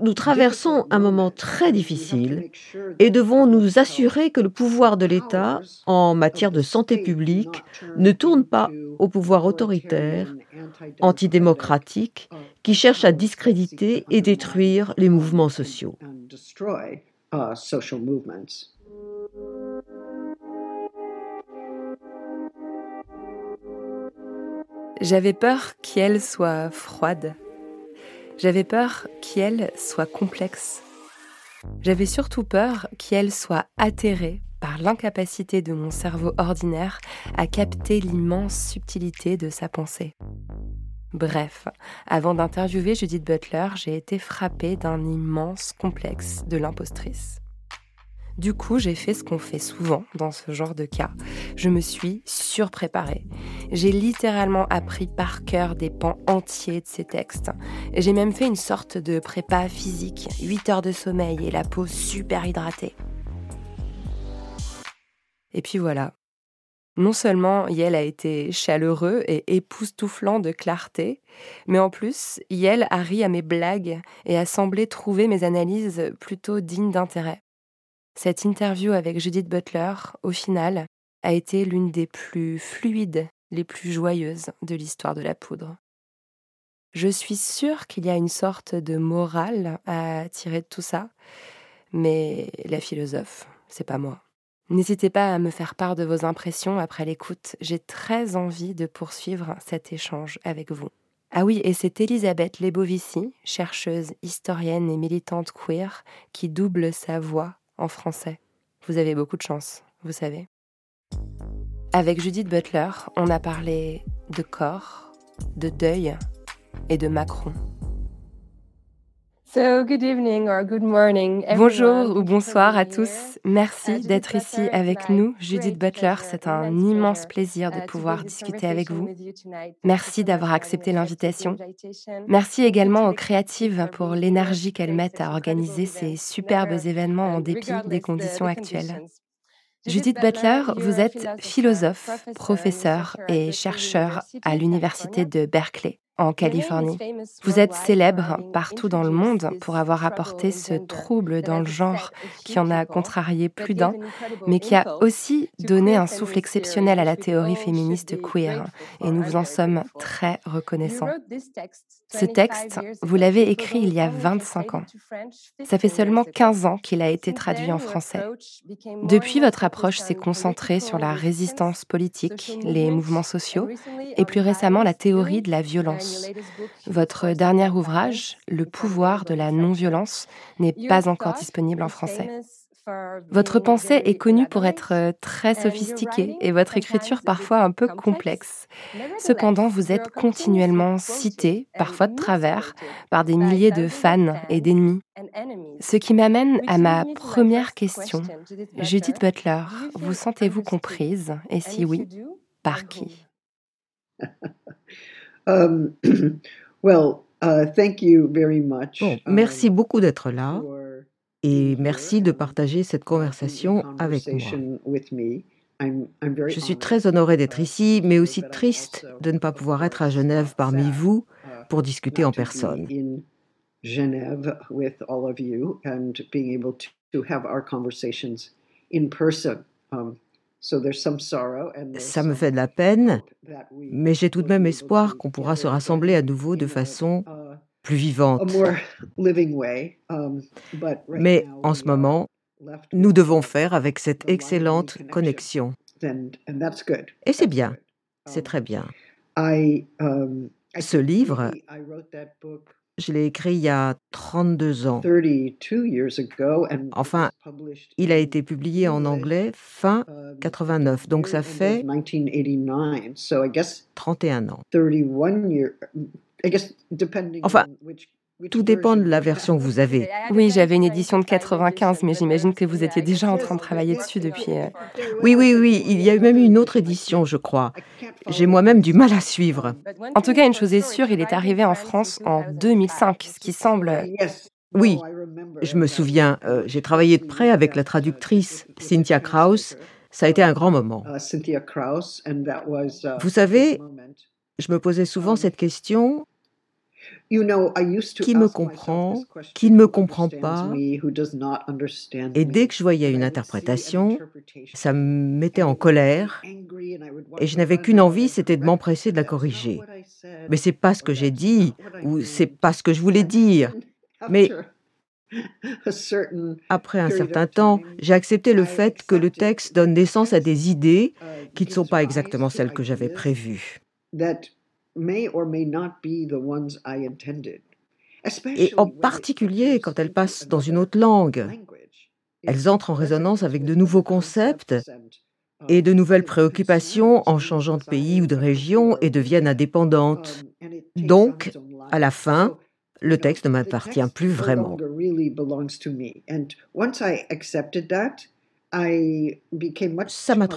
Nous traversons un moment très difficile et devons nous assurer que le pouvoir de l'État en matière de santé publique ne tourne pas au pouvoir autoritaire, antidémocratique, qui cherche à discréditer et détruire les mouvements sociaux. J'avais peur qu'elle soit froide. J'avais peur qu'elle soit complexe. J'avais surtout peur qu'elle soit atterrée par l'incapacité de mon cerveau ordinaire à capter l'immense subtilité de sa pensée. Bref, avant d'interviewer Judith Butler, j'ai été frappée d'un immense complexe de l'impostrice. Du coup, j'ai fait ce qu'on fait souvent dans ce genre de cas. Je me suis surpréparée. J'ai littéralement appris par cœur des pans entiers de ces textes. J'ai même fait une sorte de prépa physique, 8 heures de sommeil et la peau super hydratée. Et puis voilà. Non seulement Yel a été chaleureux et époustouflant de clarté, mais en plus, Yel a ri à mes blagues et a semblé trouver mes analyses plutôt dignes d'intérêt. Cette interview avec Judith Butler, au final, a été l'une des plus fluides, les plus joyeuses de l'histoire de la poudre. Je suis sûre qu'il y a une sorte de morale à tirer de tout ça, mais la philosophe, c'est pas moi. N'hésitez pas à me faire part de vos impressions après l'écoute, j'ai très envie de poursuivre cet échange avec vous. Ah oui, et c'est Elisabeth Lebovici, chercheuse, historienne et militante queer, qui double sa voix en français. Vous avez beaucoup de chance, vous savez. Avec Judith Butler, on a parlé de corps, de deuil et de Macron. Bonjour ou bonsoir à tous. Merci d'être ici avec nous. Judith Butler, c'est un immense plaisir de pouvoir discuter avec vous. Merci d'avoir accepté l'invitation. Merci également aux créatives pour l'énergie qu'elles mettent à organiser ces superbes événements en dépit des conditions actuelles. Judith Butler, vous êtes philosophe, professeur et chercheur à l'Université de Berkeley en Californie. Vous êtes célèbre partout dans le monde pour avoir apporté ce trouble dans le genre qui en a contrarié plus d'un, mais qui a aussi donné un souffle exceptionnel à la théorie féministe queer. Et nous vous en sommes très reconnaissants. Ce texte, vous l'avez écrit il y a 25 ans. Ça fait seulement 15 ans qu'il a été traduit en français. Depuis, votre approche s'est concentrée sur la résistance politique, les mouvements sociaux et plus récemment la théorie de la violence. Votre dernier ouvrage, Le pouvoir de la non-violence, n'est pas encore disponible en français. Votre pensée est connue pour être très sophistiquée et votre écriture parfois un peu complexe. Cependant, vous êtes continuellement cité, parfois de travers, par des milliers de fans et d'ennemis. Ce qui m'amène à ma première question. Judith Butler, vous sentez-vous comprise? Et si oui, par qui? Um, well, uh, thank you very much. Bon, merci beaucoup d'être là et merci de partager cette conversation avec moi. Je suis très honorée d'être ici, mais aussi triste de ne pas pouvoir être à Genève parmi vous pour discuter en personne. Ça me fait de la peine, mais j'ai tout de même espoir qu'on pourra se rassembler à nouveau de façon plus vivante. Um, Mais en ce moment, nous devons faire avec cette excellente connexion. Et c'est bien, c'est Um, très bien. Um, Ce livre, je l'ai écrit il y a 32 ans. 32 years ago and it Enfin, il a été publié en anglais fin um, 89, donc ça fait 1989. So I guess 31 ans. 31 years. I guess depending Enfin, Tout dépend de version la you version que have. vous avez. Oui, j'avais une édition de 95, mais j'imagine que vous étiez déjà en train de travailler dessus depuis. euh, Oui, oui, oui, il y a eu même une autre édition, je crois. J'ai moi-même du mal à suivre. En tout cas, une chose est sûre, il est arrivé en France en 2005, ce qui semble... Yes. Oui, remember. Je me souviens, euh, uh, j'ai travaillé de près avec la traductrice Cynthia Krauss. Ça a été un grand moment. uh, Cynthia Krauss, and that was. uh, Vous savez. Je me posais souvent cette question qui me comprend, qui ne me comprend pas Et dès que je voyais une interprétation, ça me mettait en colère et je n'avais qu'une envie, c'était de m'empresser de la corriger. Mais c'est pas ce que j'ai dit, ou c'est pas ce que je voulais dire. Mais après un certain temps, j'ai accepté le fait que le texte donne naissance à des idées uh, qui ne sont pas exactement celles que j'avais prévues. That may or may not be the ones I intended. Et Especially en particulier quand elles into passent dans une another autre langue. Elles entrent en résonance avec de with nouveaux concepts et de nouvelles préoccupations en concerns, changeant de pays ou de région et deviennent indépendantes. um, Donc, à la fin, So, le texte ne the m'appartient text plus vraiment. longer really belongs to me. And once I accepted that, I became much Ça m'a more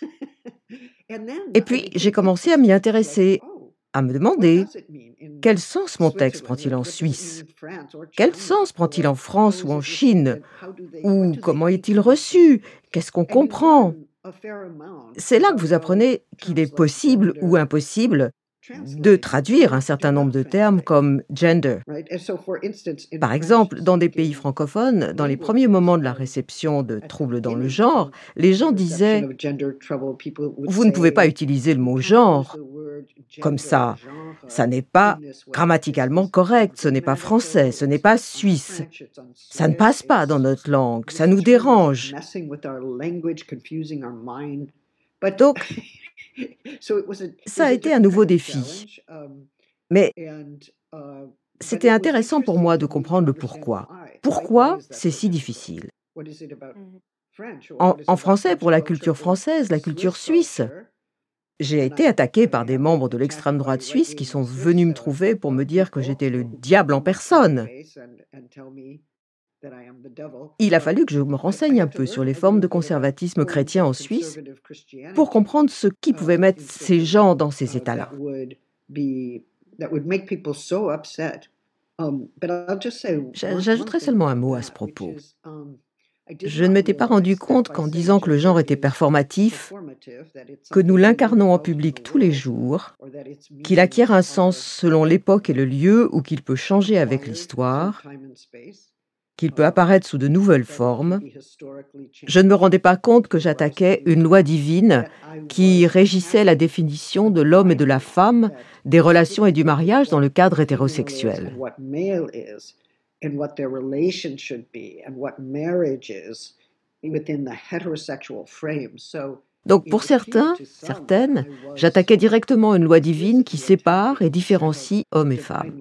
Et puis, j'ai commencé à m'y intéresser, oh, à me demander quel sens mon texte prend-il en Suisse? Quel sens prend-il en France ou en Chine? Ou comment est-il reçu? Qu'est-ce qu'on comprend? C'est là que vous apprenez qu'il est possible ou impossible de traduire un certain nombre de termes comme gender. Par exemple, dans des pays francophones, dans les premiers moments de la réception de troubles dans le genre, of les gens disaient Vous ne pouvez pas utiliser le "You mot genre comme ça. Ça n'est pas grammaticalement correct, ce n'est pas français, ce n'est it's pas suisse. Ça ne passe pas dans notre langue, ça nous dérange. Donc, so it was a, it ça a été un nouveau défi. challenge, um, Mais uh, but c'était it was intéressant pour interesting moi for de me to comprendre le understand pourquoi. Pourquoi c'est so si difficult? difficile? What is it about French or en, en français, French pour la culture française, la culture Swiss suisse, culture? j'ai été I, attaqué par des membres de attacked l'extrême by droite suisse qui sont venus me trouver pour me dire que j'étais le diable en personne. Il a fallu que je me renseigne un peu sur les a formes de little bit about conservatisme chrétien of en Suisse pour comprendre ce qui pouvait um, mettre in ces gens dans ces uh, états-là. that would be that would make people so upset. Um, J'ajouterai seulement un mot à ce propos. um, Je ne m'étais pas rendu compte qu'en disant que le genre était performatif, performative, that it's que nous l'incarnons en public tous les jours, qu'il acquiert un sens selon l'époque et le lieu ou qu'il peut changer avec l'histoire, qu'il peut apparaître sous de nouvelles formes, je ne me rendais pas compte que j'attaquais une loi divine qui régissait la définition de l'homme et de la femme, des relations et du mariage dans le cadre hétérosexuel. Donc pour certains, certaines, j'attaquais directement une loi divine qui sépare et différencie hommes et femmes,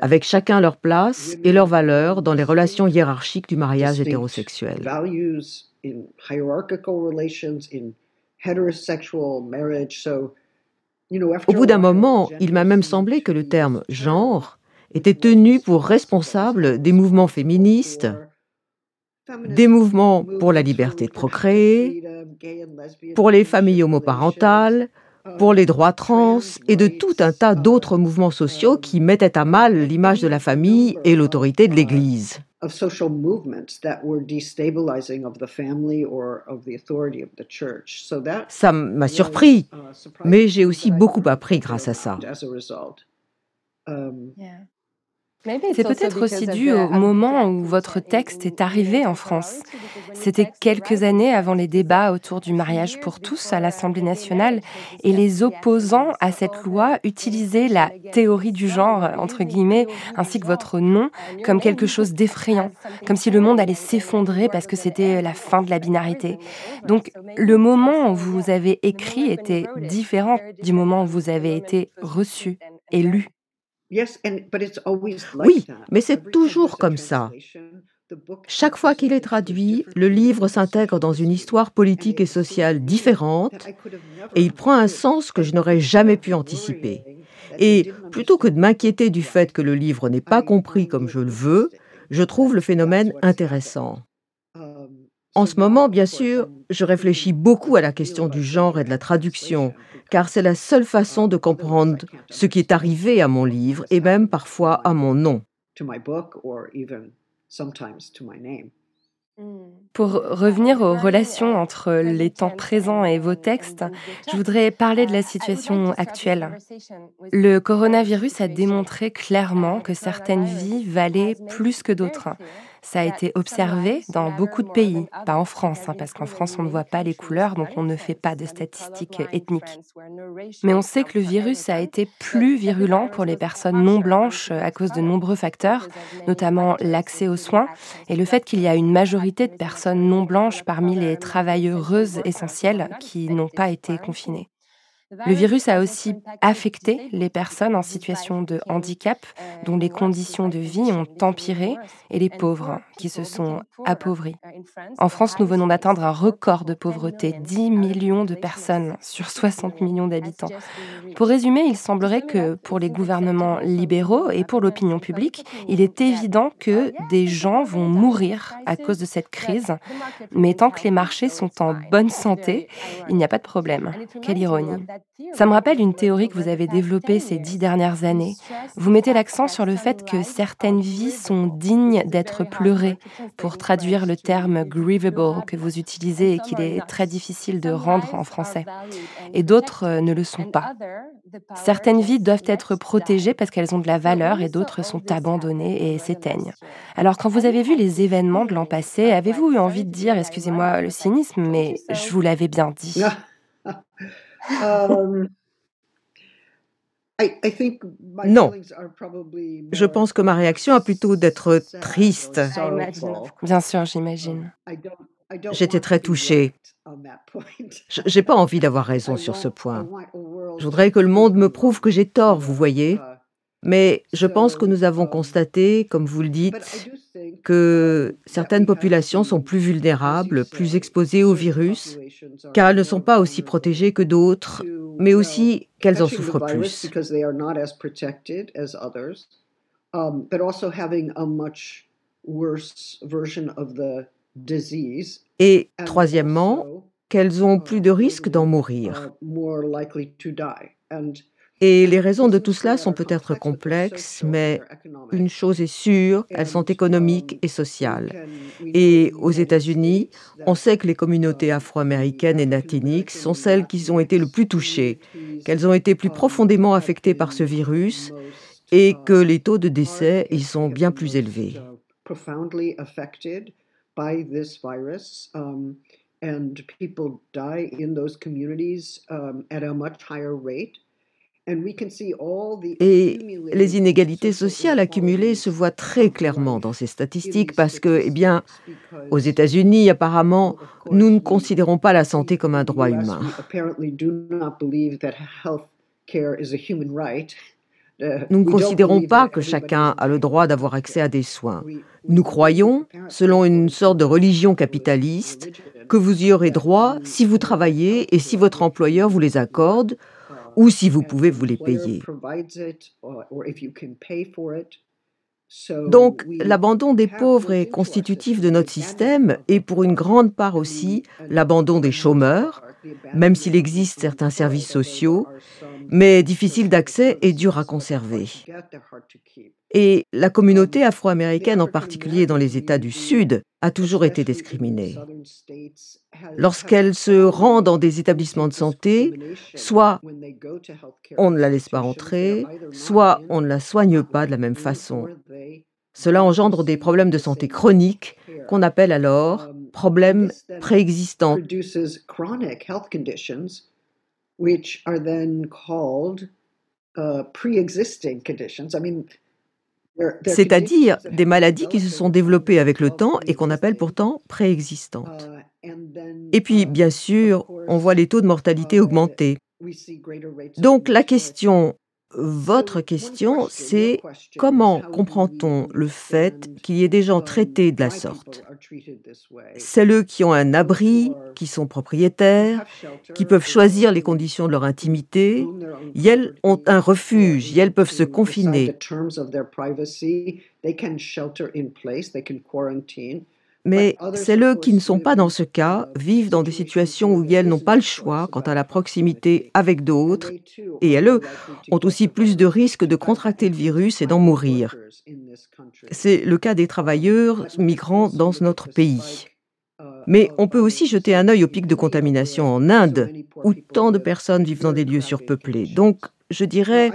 avec chacun leur place et hold valeurs dans les relations hiérarchiques du mariage hétérosexuel. Au bout d'un moment, il m'a même semblé que le terme genre était tenu pour responsable des mouvements féministes, des mouvements pour la liberté de procréer, pour les familles homoparentales, pour um, les droits trans et de tout un tas uh, d'autres mouvements sociaux qui um, mettaient à mal l'image de la famille et l'autorité de l'Église. of social movements that were destabilizing of the family or of the authority of the church. So that Ça m'a surpris, uh, mais j'ai aussi but I beaucoup learned a appris grâce à ça. C'est peut-être aussi dû au moment où votre texte est arrivé en France. C'était quelques années avant les débats autour du mariage pour tous à l'Assemblée nationale et les opposants à cette loi utilisaient la théorie du genre, entre guillemets, ainsi que votre nom, comme quelque chose d'effrayant, comme si le monde allait s'effondrer parce que c'était la fin de la binarité. Donc le moment où vous avez écrit était différent du moment où vous avez été reçu et lu. Oui, mais c'est toujours comme ça. Chaque fois qu'il est traduit, le livre s'intègre dans une histoire politique et sociale différente et il prend un sens que je n'aurais jamais pu anticiper. Et plutôt que de m'inquiéter du fait que le livre n'est pas compris comme je le veux, je trouve le phénomène intéressant. En ce moment, bien sûr, je réfléchis beaucoup à la question du genre et de la traduction, car c'est la seule façon de comprendre ce qui est arrivé à mon livre et même parfois à mon nom. Pour revenir aux relations entre les temps présents et vos textes, je voudrais parler de la situation actuelle. Le coronavirus a démontré clairement que certaines vies valaient plus que d'autres. Ça a été observé dans beaucoup de pays, pas en France, hein, parce qu'en France, on ne voit pas les couleurs, donc on ne fait pas de statistiques ethniques. Mais on sait que le virus a été plus virulent pour les personnes non blanches à cause de nombreux facteurs, notamment l'accès aux soins et le fait qu'il y a une majorité de personnes non blanches parmi les travailleuses essentielles qui n'ont pas été confinées. Le virus a aussi affecté les personnes en situation de handicap dont les conditions de vie ont empiré et les pauvres qui se sont appauvris. En France, nous venons d'atteindre un record de pauvreté, 10 millions de personnes sur 60 millions d'habitants. Pour résumer, il semblerait que pour les gouvernements libéraux et pour l'opinion publique, il est évident que des gens vont mourir à cause de cette crise, mais tant que les marchés sont en bonne santé, il n'y a pas de problème. Quelle ironie. Ça me rappelle une théorie que vous avez développée ces dix dernières années. Vous mettez l'accent sur le fait que certaines vies sont dignes d'être pleurées, pour traduire le terme grievable que vous utilisez et qu'il est très difficile de rendre en français. Et d'autres euh, ne le sont pas. Certaines vies doivent être protégées parce qu'elles ont de la valeur et d'autres sont abandonnées et s'éteignent. Alors quand vous avez vu les événements de l'an passé, avez-vous eu envie de dire, excusez-moi le cynisme, mais je vous l'avais bien dit Um, non. Je pense que ma réaction a plutôt d'être triste. Bien sûr, j'imagine. J'étais très touchée. J'ai pas envie d'avoir raison sur ce point. Je voudrais que le monde me prouve que j'ai tort, vous voyez. Mais je pense que nous avons constaté, comme vous le dites, que certaines populations sont plus vulnérables, plus exposées au virus, car elles ne sont pas aussi protégées que d'autres, mais aussi qu'elles en souffrent plus. Et troisièmement, qu'elles ont plus de risques d'en mourir. Et les raisons de tout cela sont peut-être complexes, mais une chose est sûre, elles sont économiques et sociales. Et aux États-Unis, on sait que les communautés afro-américaines et latiniques sont celles qui ont été le plus touchées, qu'elles ont été plus profondément affectées par ce virus et que les taux de décès y sont bien plus élevés. Et les inégalités sociales accumulées se voient très clairement dans ces statistiques parce que, eh bien, aux États-Unis, apparemment, nous ne considérons pas la santé comme un droit humain. Nous ne considérons pas que chacun a le droit d'avoir accès à des soins. Nous croyons, selon une sorte de religion capitaliste, que vous y aurez droit si vous travaillez et si votre employeur vous les accorde, ou si vous pouvez vous les payer. Donc, l'abandon des pauvres est constitutif de notre système et pour une grande part aussi l'abandon des chômeurs, même s'il existe certains services sociaux, mais difficiles d'accès et durs à conserver. Et la communauté afro-américaine, en particulier dans les États du Sud, a toujours été discriminée. Lorsqu'elle se rend dans des établissements de santé, soit on ne la laisse pas entrer, soit on ne la soigne pas de la même façon. Cela engendre des problèmes de santé chroniques qu'on appelle alors problèmes préexistants. C'est-à-dire des maladies qui se sont développées avec le temps et qu'on appelle pourtant préexistantes. Et puis, bien sûr, on voit les taux de mortalité augmenter. Donc la question votre question, c'est comment comprend-on le fait qu'il y ait des gens traités de la sorte? Celles qui ont un abri, qui sont propriétaires, qui peuvent choisir les conditions de leur intimité, elles ont un refuge, elles peuvent se confiner. Mais celles qui ne sont pas dans ce cas vivent dans des situations où elles n'ont pas le choix quant à la proximité avec d'autres, et elles ont aussi plus de risques de contracter le virus et d'en mourir. C'est le cas des travailleurs migrants dans notre pays. Mais on peut aussi jeter un œil au pic de contamination en Inde, où tant de personnes vivent dans des lieux surpeuplés. Donc, je dirais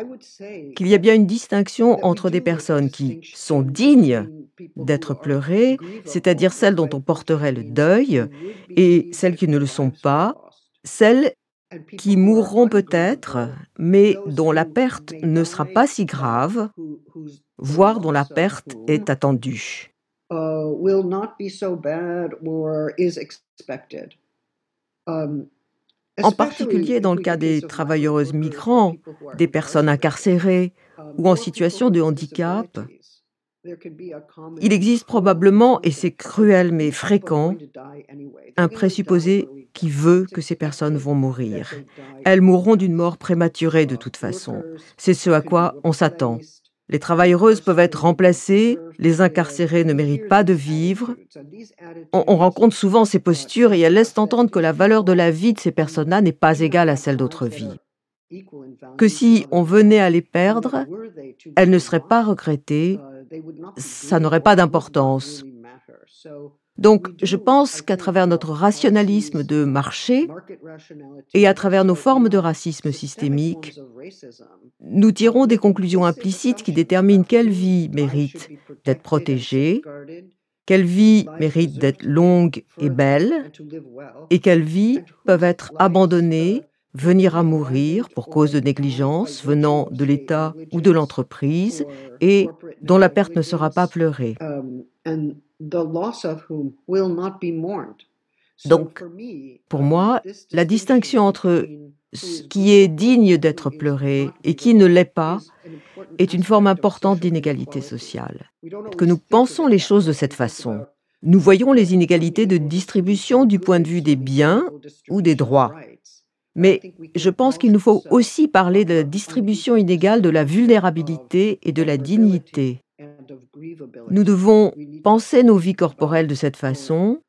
qu'il y a bien une distinction entre des personnes qui sont dignes d'être pleurées, c'est-à-dire celles dont on porterait le deuil, et celles qui ne le sont pas, celles qui mourront peut-être, mais dont la perte ne sera pas si grave, voire dont la perte est attendue. En particulier dans le cas des travailleuses migrants, des personnes incarcérées ou en situation de handicap, il existe probablement, et c'est cruel mais fréquent, un présupposé qui veut que ces personnes vont mourir. Elles mourront d'une mort prématurée de toute façon. C'est ce à quoi on s'attend. Les travailleuses peuvent être remplacées, les incarcérés ne méritent pas de vivre. On, rencontre souvent ces postures et elles laissent entendre que la valeur de la vie de ces personnes-là n'est pas égale à celle d'autres vies. Que si on venait à les perdre, elles ne seraient pas regrettées, ça n'aurait pas d'importance. Donc, je pense qu'à travers notre rationalisme de marché et à travers nos formes de racisme systémique, nous tirons des conclusions implicites qui déterminent quelle vie mérite d'être protégée, quelle vie mérite d'être longue et belle, et quelles vies peuvent être abandonnées, venir à mourir pour cause de négligence venant de l'État ou de l'entreprise, et dont la perte ne sera pas pleurée. Donc, pour moi, la distinction entre ce qui est digne d'être pleuré et qui ne l'est pas est une forme importante d'inégalité sociale. Que nous pensons les choses de cette façon. Nous voyons les inégalités de distribution du point de vue des biens ou des droits. Mais je pense qu'il nous faut aussi parler de la distribution inégale de la vulnérabilité et de la dignité. Nous devons penser nos vies corporelles de cette façon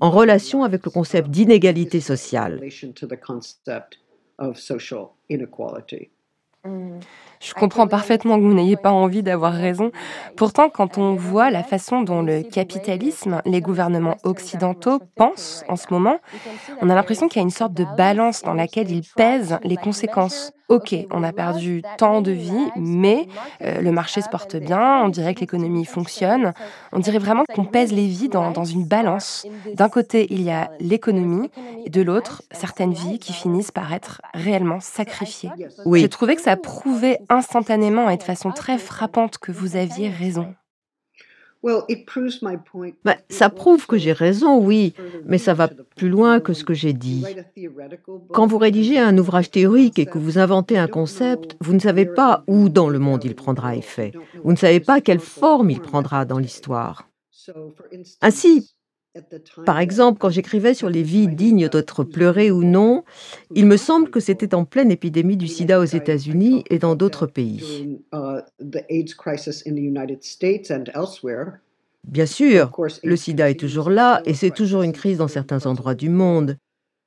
en relation avec le concept d'inégalité sociale. Je comprends parfaitement que vous n'ayez pas envie d'avoir raison. Pourtant, quand on voit la façon dont le capitalisme, les gouvernements occidentaux pensent en ce moment, on a l'impression qu'il y a une sorte de balance dans laquelle ils pèsent les conséquences. Ok, on a perdu tant de vies, mais euh, le marché se porte bien, on dirait que l'économie fonctionne, on dirait vraiment qu'on pèse les vies dans, dans une balance. D'un côté, il y a l'économie, et de l'autre, certaines vies qui finissent par être réellement sacrifiées. Oui. J'ai trouvé que ça prouvait instantanément et de façon très frappante que vous aviez raison. Bah, ça prouve que j'ai raison, oui, mais ça va plus loin que ce que j'ai dit. Quand vous rédigez un ouvrage théorique et que vous inventez un concept, vous ne savez pas où dans le monde il prendra effet. Vous ne savez pas quelle forme il prendra dans l'histoire. Ainsi, par exemple, quand j'écrivais sur les vies dignes d'être pleurées ou non, il me semble que c'était en pleine épidémie du sida aux États-Unis et dans d'autres pays. Bien sûr, le sida est toujours là et c'est toujours une crise dans certains endroits du monde.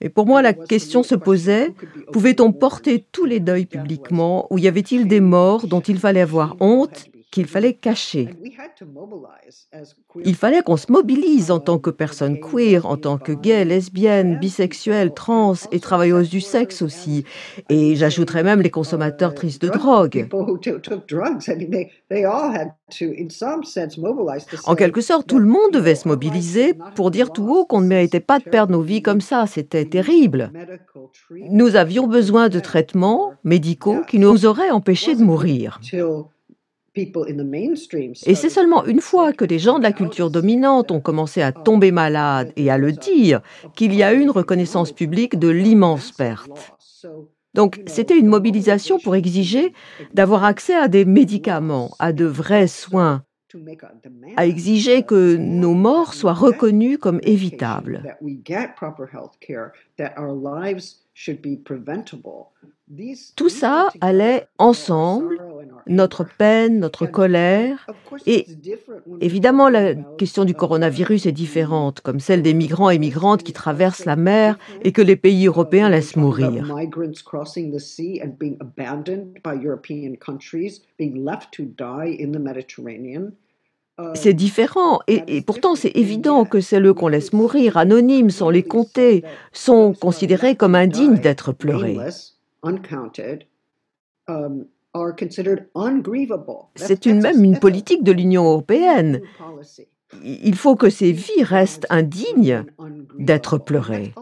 Et pour moi, la question se posait, pouvait-on porter tous les deuils publiquement ou y avait-il des morts dont il fallait avoir honte qu'il fallait cacher. Il fallait qu'on se mobilise en tant que personne queer, en tant que gay, lesbienne, bisexuelle, trans et travailleuse du sexe aussi. Et j'ajouterais même les consommateurs tristes de drogue. En quelque sorte, tout le monde devait se mobiliser pour dire tout haut qu'on ne méritait pas de perdre nos vies comme ça. C'était terrible. Nous avions besoin de traitements médicaux qui nous auraient empêchés de mourir. Et c'est seulement une fois que les gens de la culture dominante ont commencé à tomber malades et à le dire qu'il y a eu une reconnaissance publique de l'immense perte. Donc c'était une mobilisation pour exiger d'avoir accès à des médicaments, à de vrais soins, à exiger que nos morts soient reconnues comme évitables. Tout ça allait ensemble, notre peine, notre colère. Et évidemment, la question du coronavirus est différente, comme celle des migrants et migrantes qui traversent la mer et que les pays européens laissent mourir. C'est différent, et, et pourtant c'est évident que celles qu'on laisse mourir, anonymes, sans les compter, sont considérées comme indignes d'être pleurées. Um, C'est une, même une politique de l'Union européenne. Il faut que ces vies restent indignes d'être pleurées.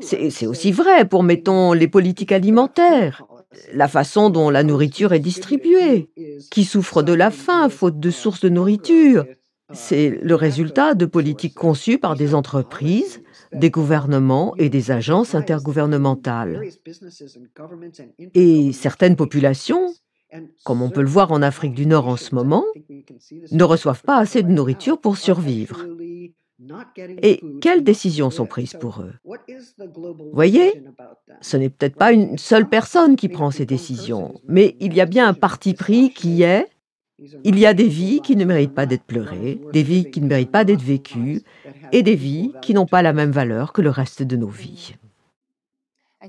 C'est aussi vrai pour, mettons, les politiques alimentaires, la façon dont la nourriture est distribuée, qui souffre de la faim faute de sources de nourriture. C'est le résultat de politiques conçues par des entreprises des gouvernements et des agences intergouvernementales. Et certaines populations, comme on peut le voir en Afrique du Nord en ce moment, ne reçoivent pas assez de nourriture pour survivre. Et quelles décisions sont prises pour eux? Voyez, ce n'est peut-être pas une seule personne qui prend ces décisions, mais il y a bien un parti pris qui est il y a des vies qui ne méritent pas d'être pleurées, des vies qui ne méritent pas d'être vécues, et des vies qui n'ont pas la même valeur que le reste de nos vies.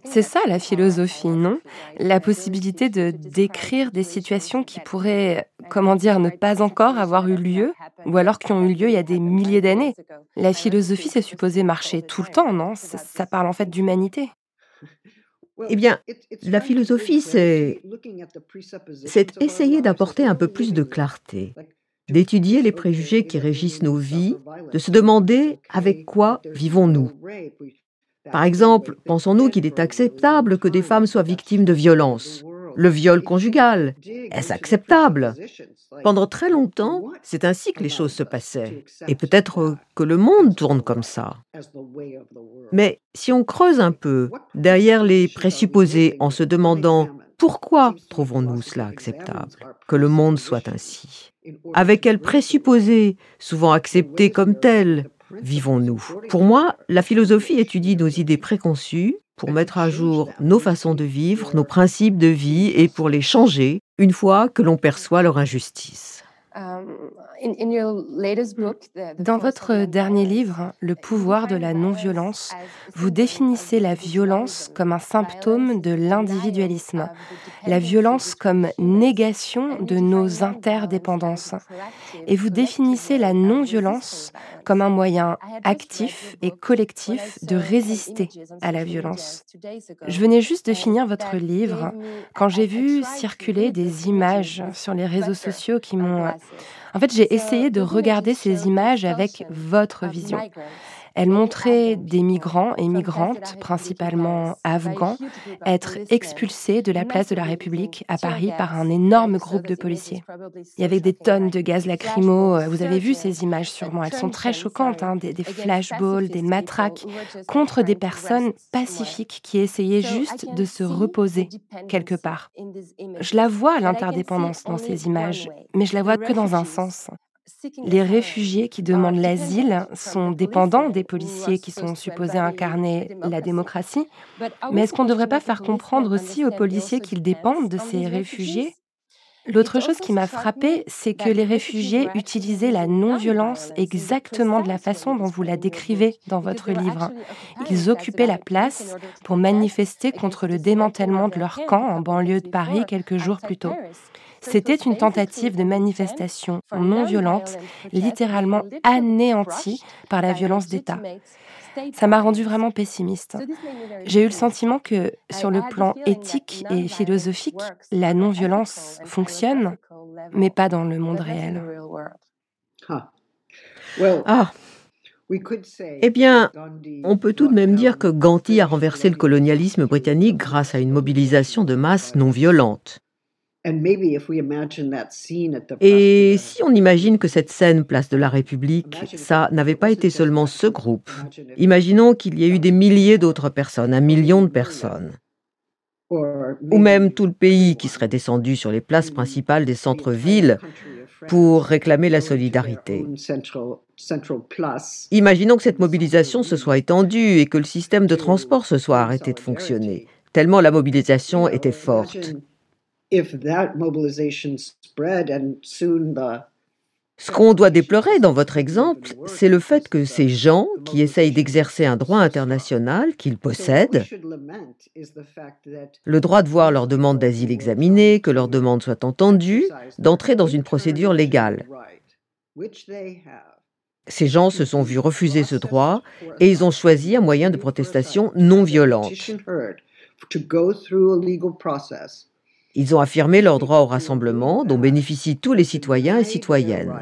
C'est ça la philosophie, non? La possibilité de décrire des situations qui pourraient, comment dire, ne pas encore avoir eu lieu, ou alors qui ont eu lieu il y a des milliers d'années. La philosophie, c'est supposé marcher tout le temps, non? Ça, parle en fait d'humanité. Eh bien, la philosophie, c'est essayer d'apporter un peu plus de clarté, d'étudier les préjugés qui régissent nos vies, de se demander avec quoi vivons-nous. Par exemple, pensons-nous qu'il est acceptable que des femmes soient victimes de violences Le viol conjugal, est-ce acceptable? Pendant très longtemps, c'est ainsi que les choses se passaient. Et peut-être que le monde tourne comme ça. Mais si on creuse un peu derrière les présupposés en se demandant pourquoi trouvons-nous cela acceptable, que le monde soit ainsi Avec quels présupposés, souvent acceptés comme tels, vivons-nous? Pour moi, la philosophie étudie nos idées préconçues pour mettre à jour nos façons de vivre, nos principes de vie et pour les changer une fois que l'on perçoit leur injustice. Dans votre dernier livre, Le pouvoir de la non-violence, vous définissez la violence comme un symptôme de l'individualisme, la violence comme négation de nos interdépendances, et vous définissez la non-violence comme un moyen actif et collectif de résister à la violence. Je venais juste de finir votre livre quand j'ai vu circuler des images sur les réseaux sociaux qui m'ont en fait, j'ai essayé de regarder ces images avec votre vision. Elle montrait des migrants et migrantes, principalement afghans, être expulsés de la place de la République à Paris par un énorme groupe de policiers. Il y avait des tonnes de gaz lacrymo. Vous avez vu ces images sûrement. Elles sont très choquantes. Hein, des, des flashballs, des matraques contre des personnes pacifiques qui essayaient juste de se reposer quelque part. Je la vois, l'interdépendance, dans ces images, mais je la vois que dans un sens. Les réfugiés qui demandent l'asile sont dépendants des policiers qui sont supposés incarner la démocratie. Mais est-ce qu'on ne devrait pas faire comprendre aussi aux policiers qu'ils dépendent de ces réfugiés? L'autre chose qui m'a frappée, c'est que les réfugiés utilisaient la non-violence exactement de la façon dont vous la décrivez dans votre livre. Ils occupaient la place pour manifester contre le démantèlement de leur camp en banlieue de Paris quelques jours plus tôt. C'était une tentative de manifestation non violente, littéralement anéantie par la violence d'État. Ça m'a rendu vraiment pessimiste. J'ai eu le sentiment que, sur le plan éthique et philosophique, la non-violence fonctionne, mais pas dans le monde réel. Ah. Eh bien, on peut tout de même dire que Gandhi a renversé le colonialisme britannique grâce à une mobilisation de masse non violente. Et si on imagine que cette scène place de la République, ça n'avait pas été seulement ce groupe. Imaginons qu'il y ait eu des milliers d'autres personnes, un million de personnes. Ou même tout le pays qui serait descendu sur les places principales des centres-villes pour réclamer la solidarité. Imaginons que cette mobilisation se soit étendue et que le système de transport se soit arrêté de fonctionner, tellement la mobilisation était forte. Ce qu'on doit déplorer dans votre exemple, c'est le fait que ces gens qui essayent d'exercer un droit international qu'ils possèdent, le droit de voir leur demande d'asile examinée, que leur demande soit entendue, d'entrer dans une procédure légale. Ces gens se sont vus refuser ce droit et ils ont choisi un moyen de protestation non violente. Ils ont affirmé leur droit au rassemblement dont bénéficient tous les citoyens et citoyennes.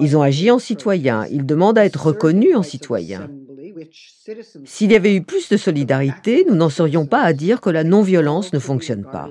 Ils ont agi en citoyens, ils demandent à être reconnus en citoyens. S'il y avait eu plus de solidarité, nous n'en serions pas à dire que la non-violence ne fonctionne pas.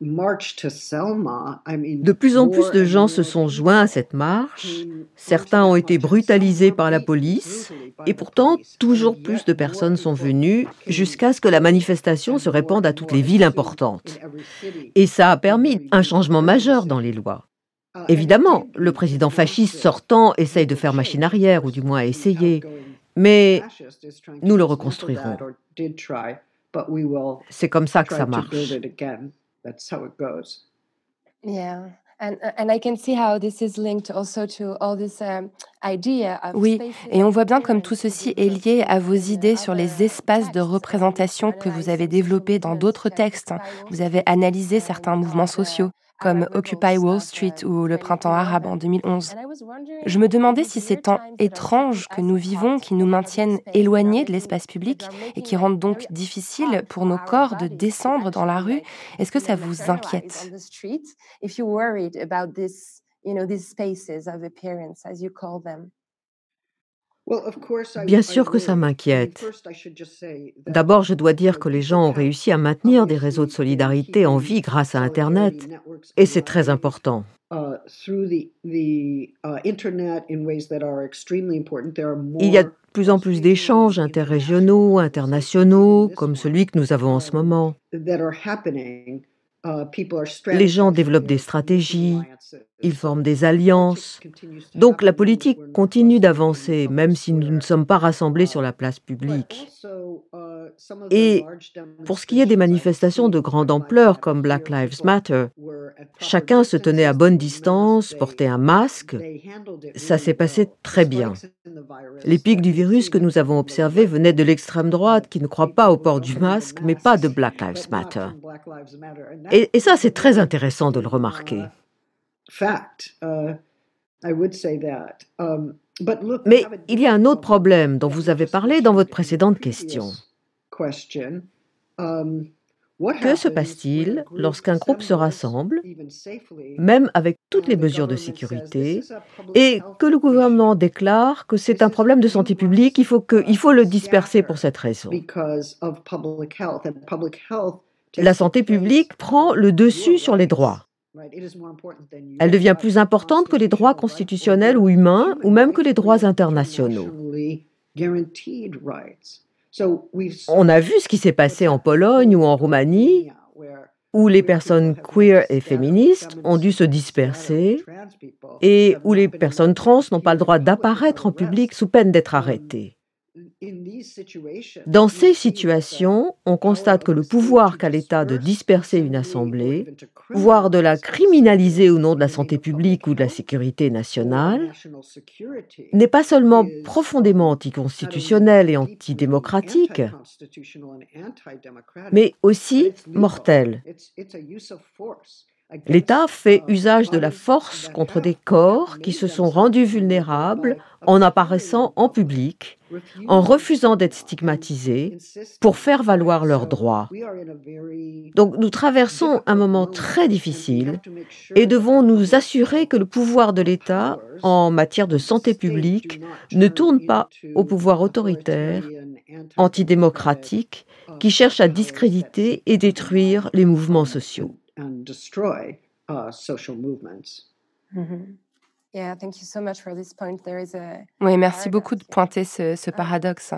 De plus en plus de gens se sont joints à cette marche, certains ont été brutalisés par la police, et pourtant toujours plus de personnes sont venues jusqu'à ce que la manifestation se répande à toutes les villes importantes. Et ça a permis un changement majeur dans les lois. Évidemment, le président fasciste sortant essaye de faire machine arrière, ou du moins a essayé, mais nous le reconstruirons. C'est comme ça que ça marche. Oui, et on voit bien comme tout ceci est lié à vos idées sur les espaces de représentation que vous avez développés dans d'autres textes. Vous avez analysé certains mouvements sociaux comme Occupy Wall Street ou le printemps arabe en 2011. Je me demandais si ces temps étranges que nous vivons, qui nous maintiennent éloignés de l'espace public et qui rendent donc difficile pour nos corps de descendre dans la rue, est-ce que ça vous inquiète? Bien sûr que ça m'inquiète. D'abord, je dois dire que les gens ont réussi à maintenir des réseaux de solidarité en vie grâce à Internet, et c'est très important. Il y a de plus en plus d'échanges interrégionaux, internationaux, comme celui que nous avons en ce moment. Les gens développent des stratégies, ils forment des alliances. Donc la politique continue d'avancer, même si nous ne sommes pas rassemblés sur la place publique. Et pour ce qui est des manifestations de grande ampleur comme Black Lives Matter, chacun se tenait à bonne distance, portait un masque. Ça s'est passé très bien. Les pics du virus que nous avons observés venaient de l'extrême droite qui ne croit pas au port du masque, mais pas de Black Lives Matter. Et, et ça, c'est très intéressant de le remarquer. Mais il y a un autre problème dont vous avez parlé dans votre précédente question. Um, que se passe-t-il lorsqu'un groupe se rassemble, même avec toutes les mesures de sécurité, et que le gouvernement déclare que c'est un problème de santé publique, il faut, que, il faut le disperser pour cette raison La santé publique prend le dessus sur les droits. Elle devient plus importante que les droits constitutionnels ou humains, ou même que les droits internationaux. On a vu ce qui s'est passé en Pologne ou en Roumanie, où les personnes queer et féministes ont dû se disperser et où les personnes trans n'ont pas le droit d'apparaître en public sous peine d'être arrêtées. Dans ces situations, on constate que le pouvoir qu'a l'État de disperser une assemblée, voire de la criminaliser au nom de la santé publique ou de la sécurité nationale, n'est pas seulement profondément anticonstitutionnel et antidémocratique, mais aussi mortel. L'État fait usage de la force contre des corps qui se sont rendus vulnérables en apparaissant en public, en refusant d'être stigmatisés, pour faire valoir leurs droits. Donc nous traversons un moment très difficile et devons nous assurer que le pouvoir de l'État en matière de santé publique ne tourne pas au pouvoir autoritaire, antidémocratique, qui cherche à discréditer et détruire les mouvements sociaux. And destroy uh, social movements. Mm-hmm. Oui, merci beaucoup de pointer ce, ce, paradoxe.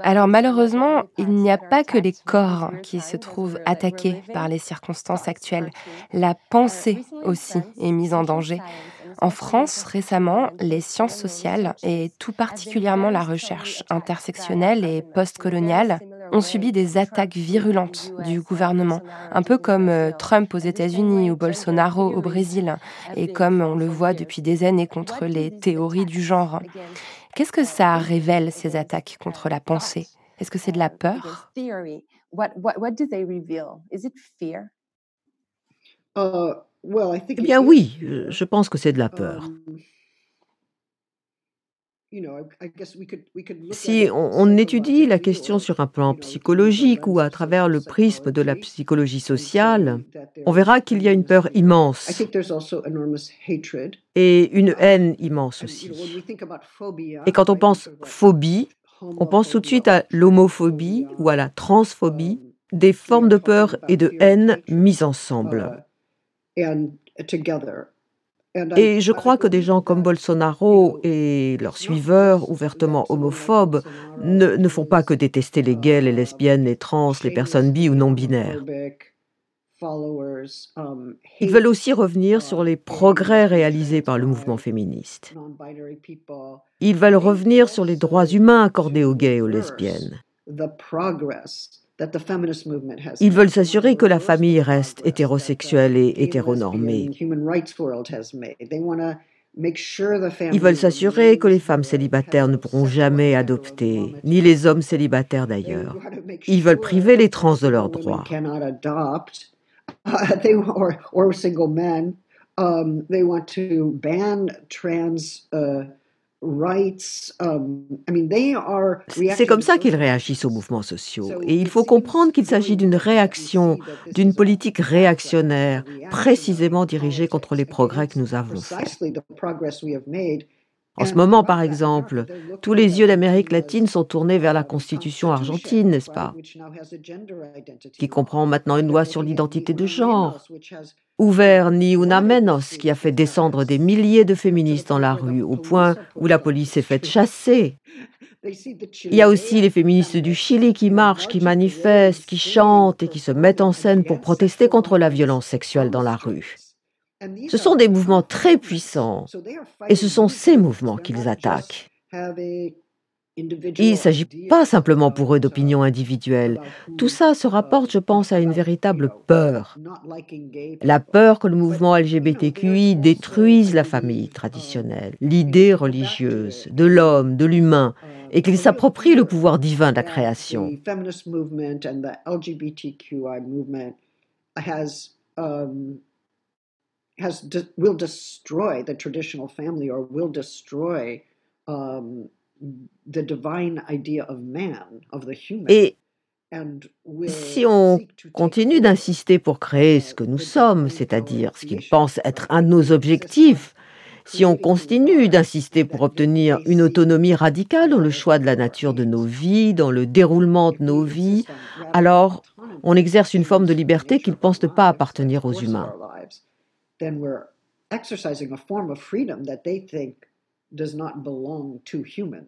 Alors malheureusement, il n'y a pas que les corps qui se trouvent attaqués par les circonstances actuelles. La pensée aussi est mise en danger. En France, récemment, les sciences sociales, et tout particulièrement la recherche intersectionnelle et postcoloniale, ont subi des attaques virulentes du gouvernement, un peu comme euh, Trump aux États-Unis ou Bolsonaro au Brésil, et comme on le voit depuis des années contre les théories du genre. Qu'est-ce que ça révèle, ces attaques contre la pensée? Est-ce que c'est de la peur? Eh bien oui, je pense que c'est de la peur. Si on, étudie la question sur un plan psychologique ou à travers le prisme de la psychologie sociale, on verra qu'il y a une peur immense et une haine immense aussi. Et quand on pense phobie, on pense tout de suite à l'homophobie ou à la transphobie, des formes de peur et de haine mises ensemble. Et je crois que des gens comme Bolsonaro et leurs suiveurs ouvertement homophobes ne, ne, font pas que détester les gays, les lesbiennes, les trans, les personnes bi ou non binaires. Ils veulent aussi revenir sur les progrès réalisés par le mouvement féministe. Ils veulent revenir sur les droits humains accordés aux gays et aux lesbiennes. Ils veulent s'assurer que la famille reste hétérosexuelle et hétéronormée. Ils veulent s'assurer que les femmes célibataires ne pourront jamais adopter, ni les hommes célibataires d'ailleurs. Ils veulent priver les trans de leurs droits. Um, C'est comme ça qu'ils réagissent aux mouvements sociaux. Et il faut comprendre qu'il s'agit d'une réaction, d'une politique réactionnaire, précisément dirigée contre les progrès que nous avons faits. En ce moment, par exemple, tous les yeux d'Amérique latine sont tournés vers la Constitution argentine, n'est-ce pas? Qui comprend maintenant une loi sur l'identité de genre, ou vers Ni Una Menos, qui a fait descendre des milliers de féministes dans la rue, au point où la police s'est faite chasser. Il y a aussi les féministes du Chili qui marchent, qui manifestent, qui chantent et qui se mettent en scène pour protester contre la violence sexuelle dans la rue. Ce sont des mouvements très puissants et ce sont ces mouvements qu'ils attaquent. Il ne s'agit pas simplement pour eux d'opinions individuelles. Tout ça se rapporte, je pense, à une véritable peur. La peur que le mouvement LGBTQI détruise la famille traditionnelle, l'idée religieuse de l'homme, de l'humain, et qu'il s'approprie le pouvoir divin de la création. de, will destroy the traditional family or will destroy um, the divine idea of man, of the human. Et si on continue d'insister pour créer ce que nous sommes, c'est-à-dire ce qu'ils pensent être un de nos objectifs, si on continue d'insister pour obtenir une autonomie radicale dans le choix de la nature de nos vies, dans le déroulement de nos vies, alors on exerce une forme de liberté qu'ils pensent ne pas appartenir aux humains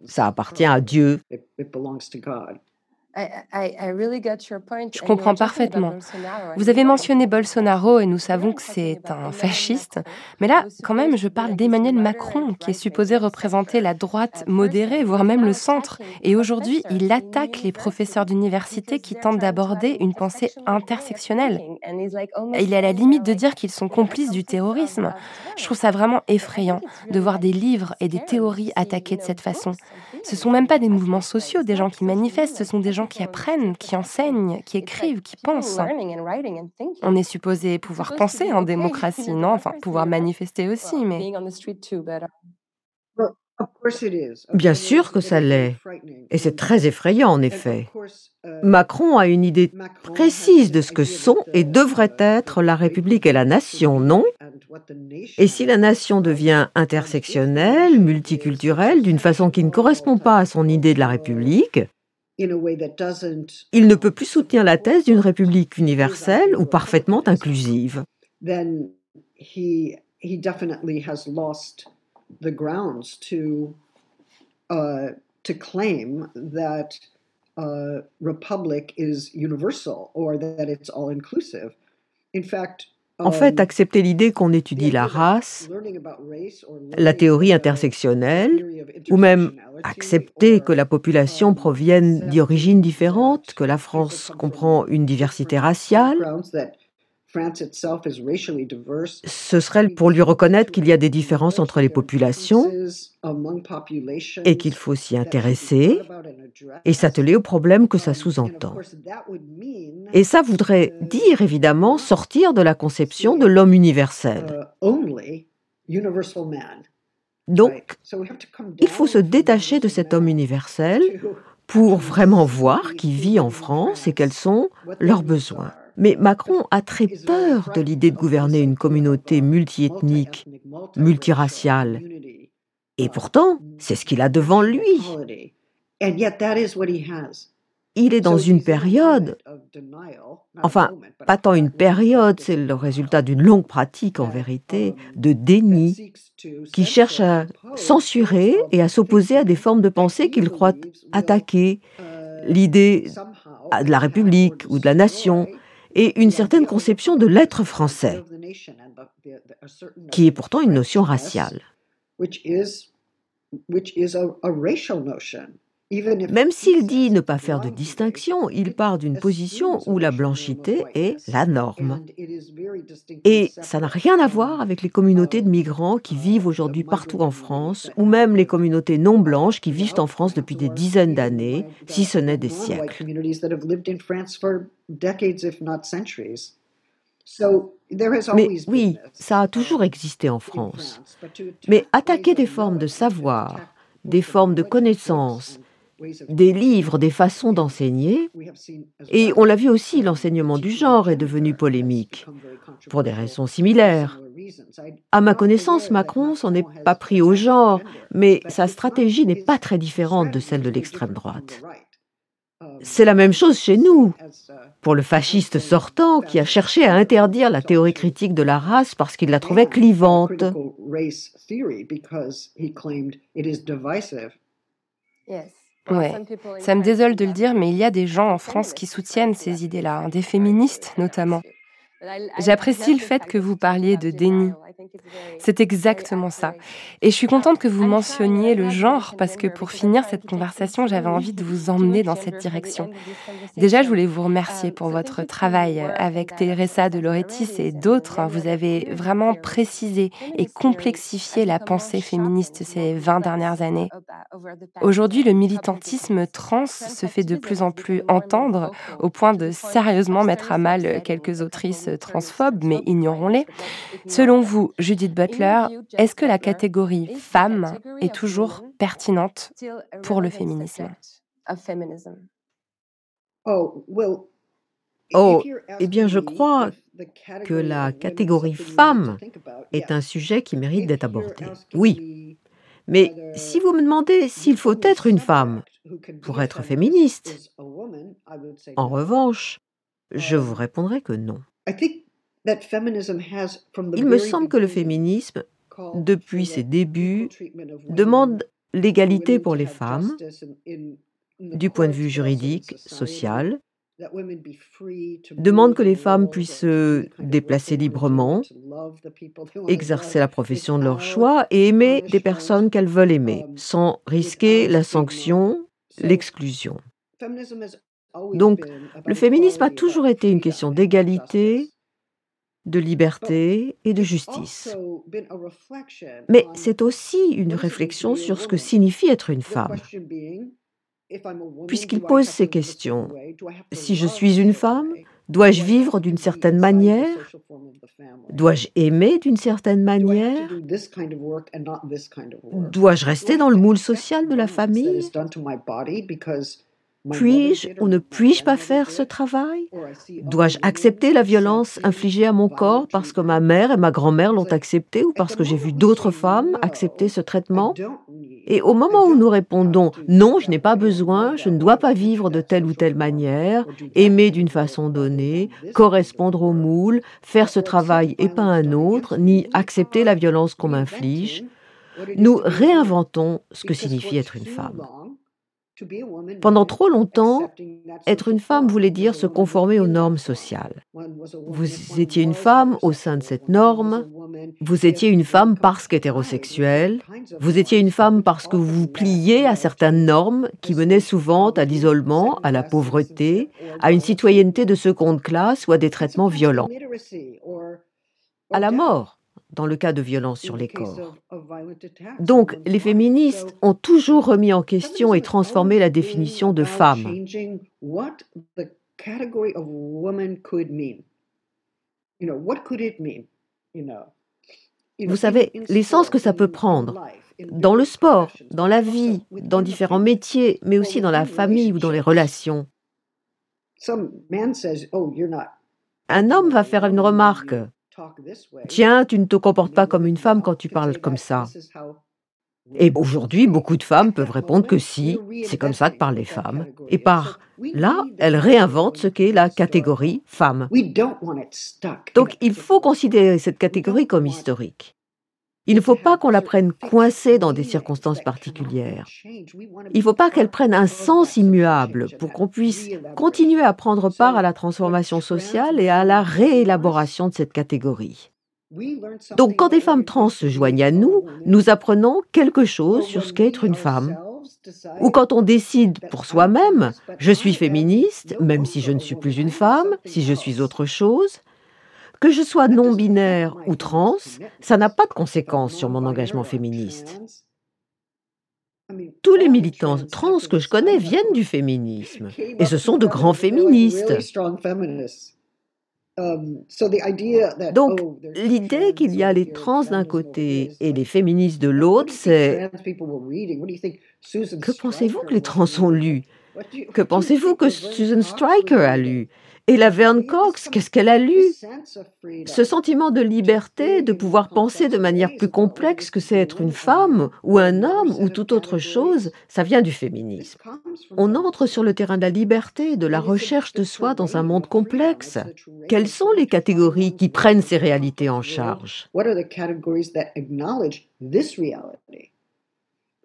Ça appartient à Dieu. Je comprends parfaitement. Vous avez mentionné Bolsonaro et nous savons que c'est un fasciste. Mais là, quand même, je parle d'Emmanuel Macron, qui est supposé représenter la droite modérée, voire même le centre. Et aujourd'hui, il attaque les professeurs d'université qui tentent d'aborder une pensée intersectionnelle. Il est à la limite de dire qu'ils sont complices du terrorisme. Je trouve ça vraiment effrayant de voir des livres et des théories attaquées de cette façon. Ce sont même pas des mouvements sociaux, des gens qui manifestent, ce sont des gens qui apprennent, qui enseignent, qui écrivent, qui pensent. On est supposé pouvoir penser en démocratie, non? Enfin, pouvoir manifester aussi, mais... Bien sûr que ça l'est. Et c'est très effrayant, en effet. Macron a une idée précise de ce que sont et devraient être la République et la nation, non? Et si la nation devient intersectionnelle, multiculturelle, d'une façon qui ne correspond pas à son idée de la République, il ne peut plus soutenir la thèse d'une République universelle ou parfaitement inclusive. Then he he definitely has lost the grounds to uh, to claim that uh, republic is universal or that it's all inclusive. In fact, en fait, um, accepter l'idée qu'on étudie la race, la théorie intersectionnelle, ou même accepter que la population provienne d'origines différentes, que la France comprend une diversité raciale, ce serait pour lui reconnaître qu'il y a des différences entre les populations et qu'il faut s'y intéresser et s'atteler aux problèmes que ça sous-entend. Et ça voudrait dire évidemment sortir de la conception de l'homme universel. Donc, il faut se détacher de cet homme universel pour vraiment voir qui vit en France et quels sont leurs besoins. Mais Macron a très peur de l'idée de gouverner une communauté multiethnique, multiraciale. Et pourtant, c'est ce qu'il a devant lui. Il est dans une période, enfin, pas tant une période, c'est le résultat d'une longue pratique en vérité, de déni, qui cherche à censurer et à s'opposer à des formes de pensée qu'il croit attaquer, l'idée de la République ou de la nation, et une certaine conception de l'être français, qui est pourtant une notion raciale. Même s'il dit ne pas faire de distinction, il part d'une position où la blanchité est la norme. Et ça n'a rien à voir avec les communautés de migrants qui vivent aujourd'hui partout en France, ou même les communautés non blanches qui vivent en France depuis des dizaines d'années, si ce n'est des siècles. Mais oui, ça a toujours existé en France. Mais attaquer des formes de savoir, des formes de connaissances, des livres, des façons d'enseigner. Et on l'a vu aussi, l'enseignement du genre est devenu polémique, pour des raisons similaires. À ma connaissance, Macron s'en est pas pris au genre, mais sa stratégie n'est pas très différente de celle de l'extrême droite. C'est la même chose chez nous, pour le fasciste sortant qui a cherché à interdire la théorie critique de la race parce qu'il la trouvait clivante. Ouais. Ça me désole de le dire, mais il y a des gens en France qui soutiennent ces idées-là, hein, des féministes notamment. J'apprécie le fait que vous parliez de déni. C'est exactement ça. Et je suis contente que vous mentionniez le genre parce que pour finir cette conversation, j'avais envie de vous emmener dans cette direction. Déjà, je voulais vous remercier pour votre travail avec Teresa de Loretis et d'autres. Vous avez vraiment précisé et complexifié la pensée féministe ces 20 dernières années. Aujourd'hui, le militantisme trans se fait de plus en plus entendre au point de sérieusement mettre à mal quelques autrices transphobes, mais ignorons-les. Selon vous, Judith Butler, est-ce que la catégorie femme est toujours pertinente pour le féminisme? Oh, oh eh bien, je crois que la catégorie femme est un sujet qui mérite d'être abordé. Oui. Mais si vous me demandez s'il faut être une femme pour être féministe, en revanche, je vous répondrai que non. Il me semble que le féminisme, depuis ses débuts, demande l'égalité pour les femmes du point de vue juridique, social, demande que les femmes puissent se déplacer librement, exercer la profession de leur choix et aimer des personnes qu'elles veulent aimer, sans risquer la sanction, l'exclusion. Donc, le féminisme a toujours été une question d'égalité, de liberté et de justice. Mais c'est aussi une réflexion sur ce que signifie être une femme. Puisqu'il pose ces questions, si je suis une femme, dois-je vivre d'une certaine manière? Dois-je aimer d'une certaine manière? Dois-je rester dans le moule social de la famille? Puis-je ou ne puis-je pas faire ce travail? Dois-je accepter la violence infligée à mon corps parce que ma mère et ma grand-mère l'ont accepté ou parce que j'ai vu d'autres femmes accepter ce traitement? Et au moment où nous répondons non, je n'ai pas besoin, je ne dois pas vivre de telle ou telle manière, aimer d'une façon donnée, correspondre au moule, faire ce travail et pas un autre, ni accepter la violence qu'on m'inflige, nous réinventons ce que signifie être une femme. Pendant trop longtemps, être une femme voulait dire se conformer aux normes sociales. Vous étiez une femme au sein de cette norme, vous étiez une femme parce qu'hétérosexuelle, vous étiez une femme parce que vous vous pliez à certaines normes qui menaient souvent à l'isolement, à la pauvreté, à une citoyenneté de seconde classe ou à des traitements violents, à la mort dans le cas de violences sur les corps. Donc, les féministes ont toujours remis en question et transformé la définition de femme. Vous savez, l'essence que ça peut prendre dans le sport, dans la vie, dans différents métiers, mais aussi dans la famille ou dans les relations. Un homme va faire une remarque. Tiens, tu ne te comportes pas comme une femme quand tu parles comme ça. Et aujourd'hui, beaucoup de femmes peuvent répondre que si, c'est comme ça que parlent les femmes. Et par là, elles réinventent ce qu'est la catégorie femme. Donc il faut considérer cette catégorie comme historique. Il ne faut pas qu'on la prenne coincée dans des circonstances particulières. Il ne faut pas qu'elle prenne un sens immuable pour qu'on puisse continuer à prendre part à la transformation sociale et à la réélaboration de cette catégorie. Donc quand des femmes trans se joignent à nous, nous apprenons quelque chose sur ce qu'est être une femme. Ou quand on décide pour soi-même, je suis féministe, même si je ne suis plus une femme, si je suis autre chose, que je sois non-binaire ou trans, ça n'a pas de conséquences sur mon engagement féministe. Tous les militants trans que je connais viennent du féminisme, et ce sont de grands féministes. Donc, l'idée qu'il y a les trans d'un côté et les féministes de l'autre, c'est... Que pensez-vous que les trans ont lu? Que pensez-vous que Susan Stryker a lu? Et la Verne Cox, qu'est-ce qu'elle a lu? Ce sentiment de liberté, de pouvoir penser de manière plus complexe que c'est être une femme ou un homme ou toute autre chose, ça vient du féminisme. On entre sur le terrain de la liberté, de la recherche de soi dans un monde complexe. Quelles sont les catégories qui prennent ces réalités en charge?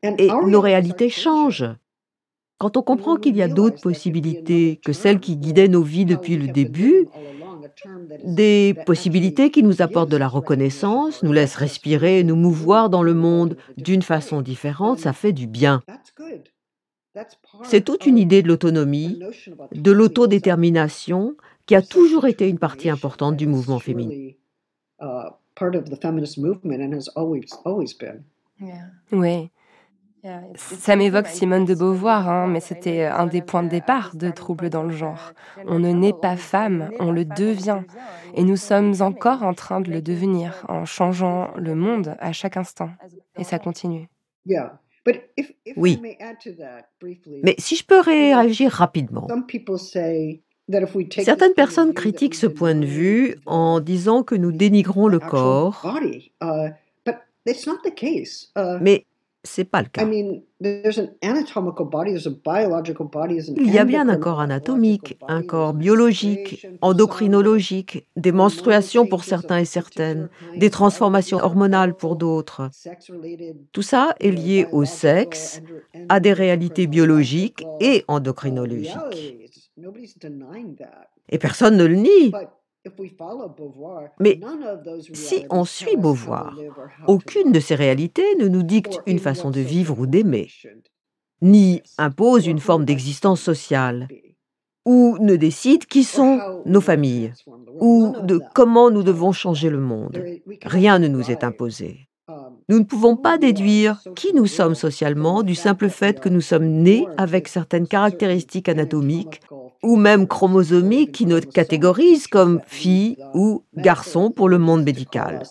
Et nos réalités changent. Quand on comprend qu'il y a d'autres possibilités que celles qui guidaient nos vies depuis le début, des possibilités qui nous apportent de la reconnaissance, nous laissent respirer et nous mouvoir dans le monde d'une façon différente, ça fait du bien. C'est toute une idée de l'autonomie, de l'autodétermination, qui a toujours été une partie importante du mouvement féminin. Oui. Ça m'évoque Simone de Beauvoir, hein, mais c'était un des points de départ de troubles dans le genre. On ne naît pas femme, on le devient. Et nous sommes encore en train de le devenir, en changeant le monde à chaque instant. Et ça continue. Oui. Mais si je peux réagir rapidement. Certaines personnes critiquent ce point de vue en disant que nous dénigrons le corps. Mais c'est pas le I cas. mean, there's an anatomical body, there's a biological body, there's an Il y a bien un corps anatomique, un corps biologique, endocrinologique, des menstruations pour certains et certaines, des transformations hormonales pour d'autres. Tout ça est lié au sexe, à des réalités biologiques et endocrinologiques. Et personne ne le nie. Mais si on suit Beauvoir, aucune de ces réalités ne nous dicte une façon de vivre ou d'aimer, ni impose une forme d'existence sociale, ou ne décide qui sont nos familles, ou de comment nous devons changer le monde. Rien ne nous est imposé. Nous ne pouvons pas déduire qui nous sommes socialement du simple fait que nous sommes nés avec certaines caractéristiques anatomiques ou même chromosomiques qui nous catégorisent comme filles ou garçons pour le monde médical.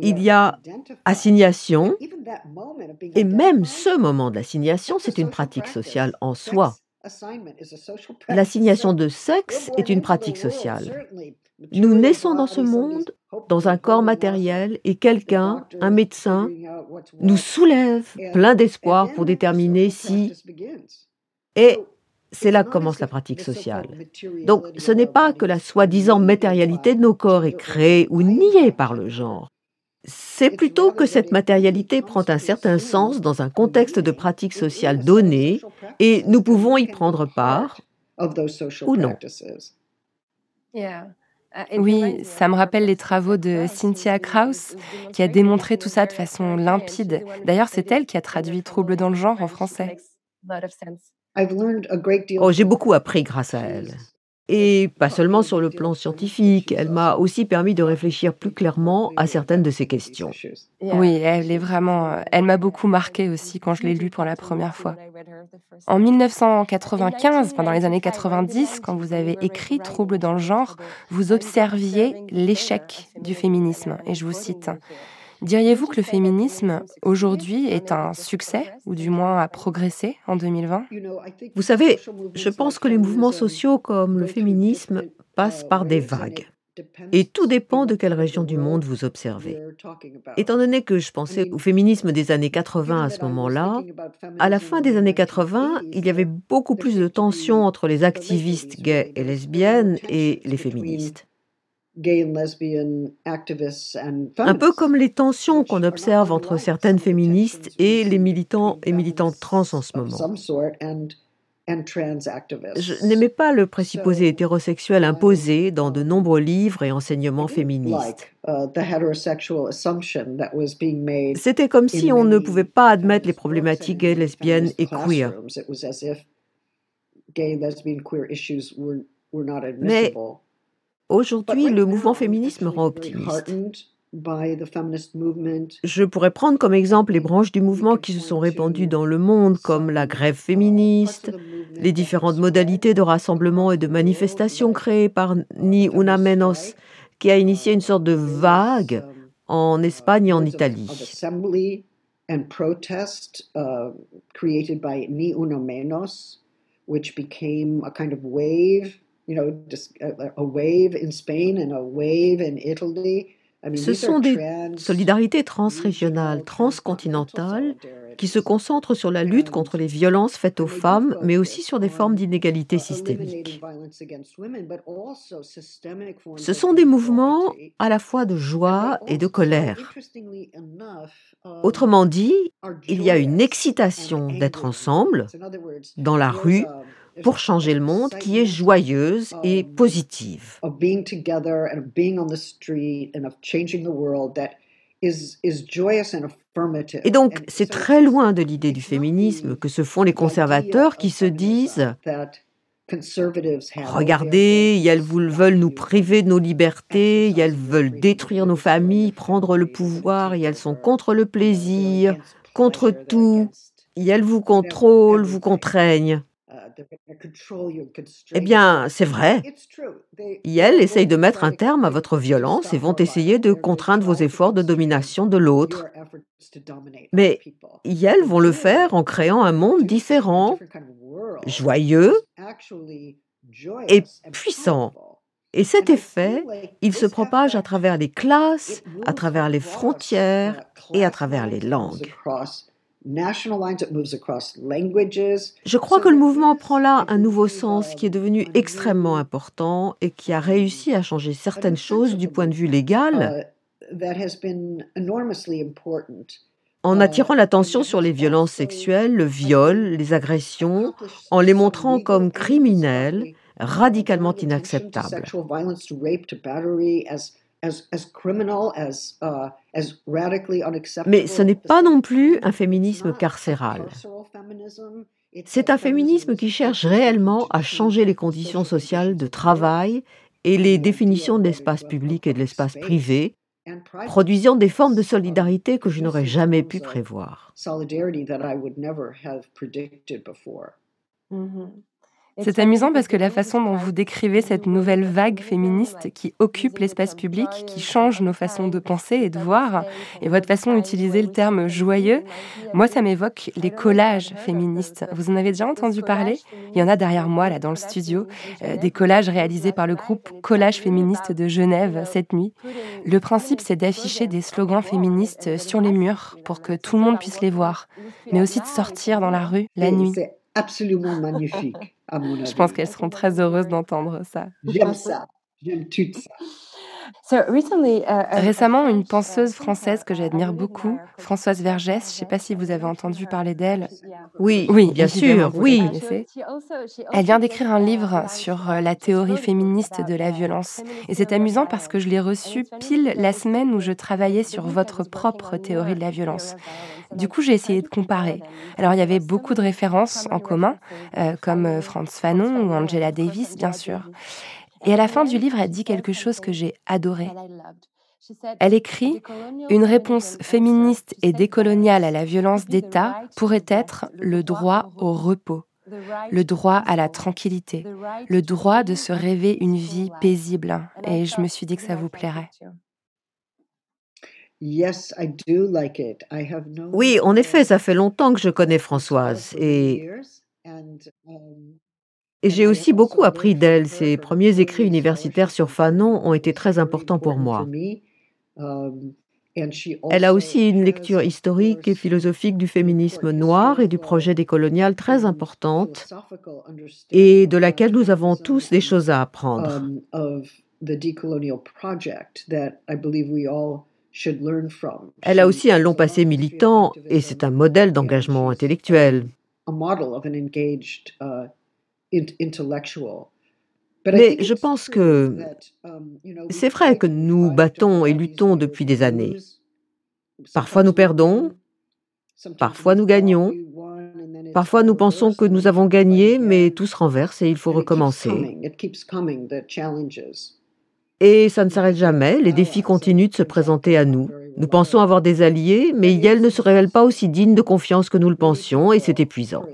Il y a assignation, et même ce moment de l'assignation, c'est une pratique sociale en soi. L'assignation de sexe est une pratique sociale. Nous naissons dans ce monde, dans un corps matériel, et quelqu'un, un médecin, nous soulève plein d'espoir pour déterminer si... Et c'est là que commence la pratique sociale. Donc ce n'est pas que la soi-disant matérialité de nos corps est créée ou niée par le genre. C'est plutôt que cette matérialité prend un certain sens dans un contexte de pratique sociale donné et nous pouvons y prendre part ou non. Oui, ça me rappelle les travaux de Cynthia Kraus, qui a démontré tout ça de façon limpide. D'ailleurs, c'est elle qui a traduit Trouble dans le genre en français. Oh, J'ai beaucoup appris grâce à elle. Et pas seulement sur le plan scientifique, elle m'a aussi permis de réfléchir plus clairement à certaines de ces questions. Oui, elle est vraiment. Elle m'a beaucoup marqué aussi quand je l'ai lue pour la première fois. En 1995, pendant les années 90, quand vous avez écrit Trouble dans le genre, vous observiez l'échec du féminisme. Et je vous cite. Diriez-vous que le féminisme aujourd'hui est un succès, ou du moins a progressé en 2020 Vous savez, je pense que les mouvements sociaux comme le féminisme passent par des vagues. Et tout dépend de quelle région du monde vous observez. Étant donné que je pensais au féminisme des années 80 à ce moment-là, à la fin des années 80, il y avait beaucoup plus de tensions entre les activistes gays et lesbiennes et les féministes. Un peu comme les tensions qu'on observe entre certaines féministes et les militants et militantes trans en ce moment. Je n'aimais pas le présupposé hétérosexuel imposé dans de nombreux livres et enseignements féministes. C'était comme si on ne pouvait pas admettre les problématiques gays, lesbiennes et queer. Mais Aujourd'hui, le mouvement féministe me rend optimiste. Je pourrais prendre comme exemple les branches du mouvement qui se sont répandues dans le monde, comme la grève féministe, les différentes modalités de rassemblement et de manifestation créées par Ni Una Menos, qui a initié une sorte de vague en Espagne et en Italie. which became a kind of wave you know, just a, a wave in Spain and a wave in Italy. I mean, Ce sont des solidarités transrégionales, transcontinentales, qui se concentrent sur la lutte contre les violences faites aux femmes, mais aussi sur des formes d'inégalité systémique. Ce sont des mouvements à la fois de joie et de colère. Autrement dit, il y a une excitation d'être ensemble, dans la rue, pour changer le monde, qui est joyeuse et positive. of being together and of being on the street and of changing the world that is is joyous and affirmative. Et donc, c'est très loin de l'idée du féminisme que se font les conservateurs qui se disent Regardez, elles veulent nous priver de nos libertés, elles veulent détruire nos familles, prendre le pouvoir, y elles sont contre le plaisir, contre tout, y elles vous contrôlent, vous contraignent. Eh bien, c'est vrai. Y elles essayent de mettre un terme à votre violence et vont essayer de contraindre vos efforts de domination de l'autre. Mais y elles vont le faire en créant un monde différent, joyeux et puissant. Et cet effet, il se propage à travers les classes, à travers les frontières et à travers les langues. Je crois que le mouvement prend là un nouveau sens qui est devenu extrêmement important et qui a réussi à changer certaines choses du point de vue légal. en attirant l'attention sur les violences sexuelles, le viol, les agressions, en les montrant comme criminels, radicalement inacceptables. Mais ce n'est pas non plus un féminisme carcéral. C'est un féminisme qui cherche réellement à changer les conditions sociales de travail et les définitions de l'espace public et de l'espace privé, produisant des formes de solidarité que je n'aurais jamais pu prévoir. C'est amusant parce que la façon dont vous décrivez cette nouvelle vague féministe qui occupe l'espace public, qui change nos façons de penser et de voir, et votre façon d'utiliser le terme joyeux, moi ça m'évoque les collages féministes. Vous en avez déjà entendu parler? Il y en a derrière moi là dans le studio, euh, des collages réalisés par le groupe Collage féministe de Genève cette nuit. Le principe c'est d'afficher des slogans féministes sur les murs pour que tout le monde puisse les voir, mais aussi de sortir dans la rue la nuit absolument magnifique, à mon avis. Je pense qu'elles seront très heureuses d'entendre ça. J'aime ça. J'aime tout ça. Uh, Récemment, une penseuse française que j'admire beaucoup, Françoise Vergès, je ne sais pas si vous avez entendu parler d'elle. Oui, oui, bien sûr, oui. Elle vient d'écrire un livre sur euh, la théorie féministe de la violence. Et c'est amusant parce que je l'ai reçu pile la semaine où je travaillais sur votre propre théorie de la violence. Du coup, j'ai essayé de comparer. Alors, il y avait beaucoup de références en commun, euh, comme euh, Franz Fanon ou Angela Davis, bien sûr. Et à la fin du livre, elle dit quelque chose que j'ai adoré. Elle écrit Une réponse féministe et décoloniale à la violence d'État pourrait être le droit au repos, le droit à la tranquillité, le droit de se rêver une vie paisible. Et je me suis dit que ça vous plairait. Oui, en effet, ça fait longtemps que je connais Françoise et et j'ai aussi beaucoup appris d'elle. Ses premiers écrits universitaires sur Fanon ont été très importants pour moi. Elle a aussi une lecture historique et philosophique du féminisme noir et du projet décolonial très importante et de laquelle nous avons tous des choses à apprendre. Elle a aussi un long passé militant et c'est un modèle d'engagement intellectuel. Mais je pense que c'est vrai que nous battons et luttons depuis des années. Parfois nous perdons, parfois nous gagnons, parfois nous pensons que nous avons gagné, mais tout se renverse et il faut recommencer. Et ça ne s'arrête jamais, les défis continuent de se présenter à nous. Nous pensons avoir des alliés, mais elles ne se révèlent pas aussi dignes de confiance que nous le pensions, et c'est épuisant.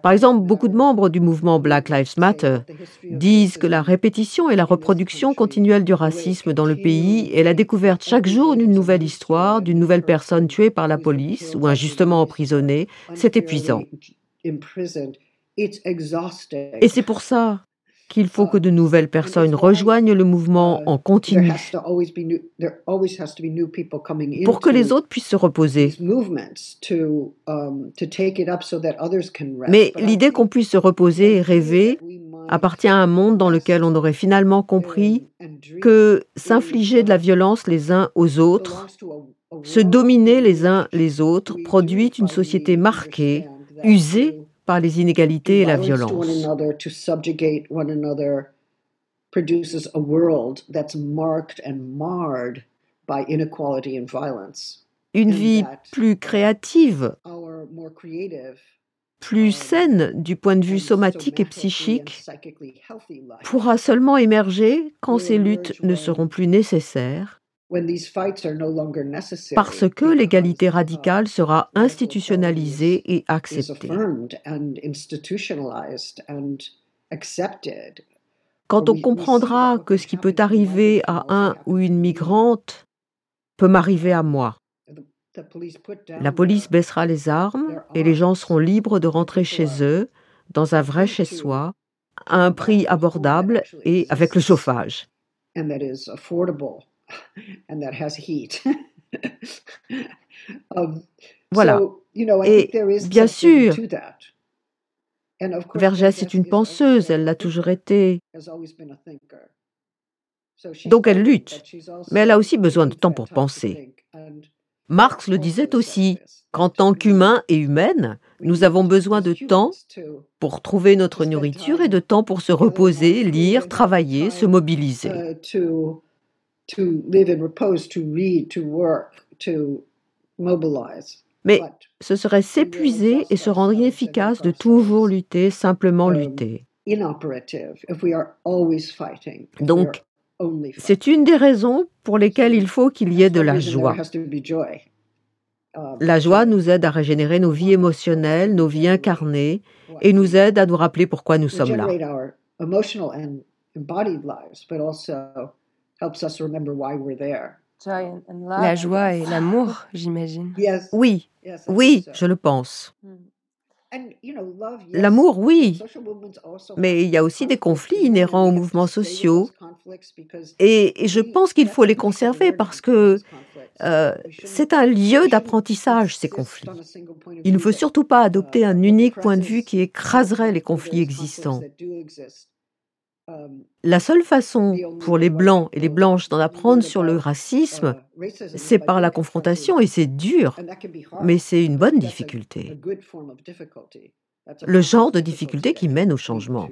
Par exemple, beaucoup de membres du mouvement Black Lives Matter disent que la répétition et la reproduction continuelle du racisme dans le pays est la découverte chaque jour d'une nouvelle histoire, d'une nouvelle personne tuée par la police ou injustement emprisonnée. C'est épuisant. Et c'est pour ça qu'il faut que de nouvelles personnes rejoignent le mouvement en continu pour que les autres puissent se reposer. Mais l'idée qu'on puisse se reposer et rêver appartient à un monde dans lequel on aurait finalement compris que s'infliger de la violence les uns aux autres, se dominer les uns les autres, produit une société marquée, usée par les inégalités et la violence. Une vie plus créative, plus saine du point de vue somatique et psychique pourra seulement émerger quand ces luttes ne seront plus nécessaires parce que l'égalité radicale sera institutionnalisée et acceptée. Quand on comprendra que ce qui peut arriver à un ou une migrante peut m'arriver à moi, la police baissera les armes et les gens seront libres de rentrer chez eux, dans un vrai chez-soi, à un prix abordable et avec le chauffage. and that has heat. um, Voilà. so, you know, I Et think there is bien sûr, to that. And of course, Vergès est une penseuse, elle l'a toujours été. Donc elle lutte, mais elle a aussi besoin de temps pour penser. Marx le disait aussi, qu'en tant qu'humains et humaines, nous avons besoin de temps pour trouver notre nourriture et de temps pour se reposer, lire, travailler, se mobiliser. To to live in repose, to read, to work, to mobilize. Mais ce serait s'épuiser et se rendre inefficace de toujours lutter, simplement um, lutter. inoperative if we are always fighting. if we Donc, c'est une des raisons pour lesquelles il faut qu'il y ait de For la joie. Um, La joie nous aide à régénérer nos vies émotionnelles, nos vies incarnées, et nous aide à nous rappeler pourquoi nous sommes là. La joie et l'amour, j'imagine. Yes. Oui, oui, je le pense. And, you know, love, yes, L'amour, oui, mais il y a aussi des conflits inhérents aux mouvements sociaux, those conflicts because et, et je pense qu'il faut les conserver parce que euh, c'est un lieu d'apprentissage, ces conflits. on a single point of Il ne view faut that, surtout pas adopter uh, un unique point de vue qui écraserait les conflits conflicts existants. that do exist. Um, La seule façon pour les Blancs et les Blanches d'en apprendre sur le racisme, uh, racism is c'est by par la confrontation, et c'est dur, And that can be hard, mais c'est une but bonne difficulté. Le genre de difficulté qui mène au changement.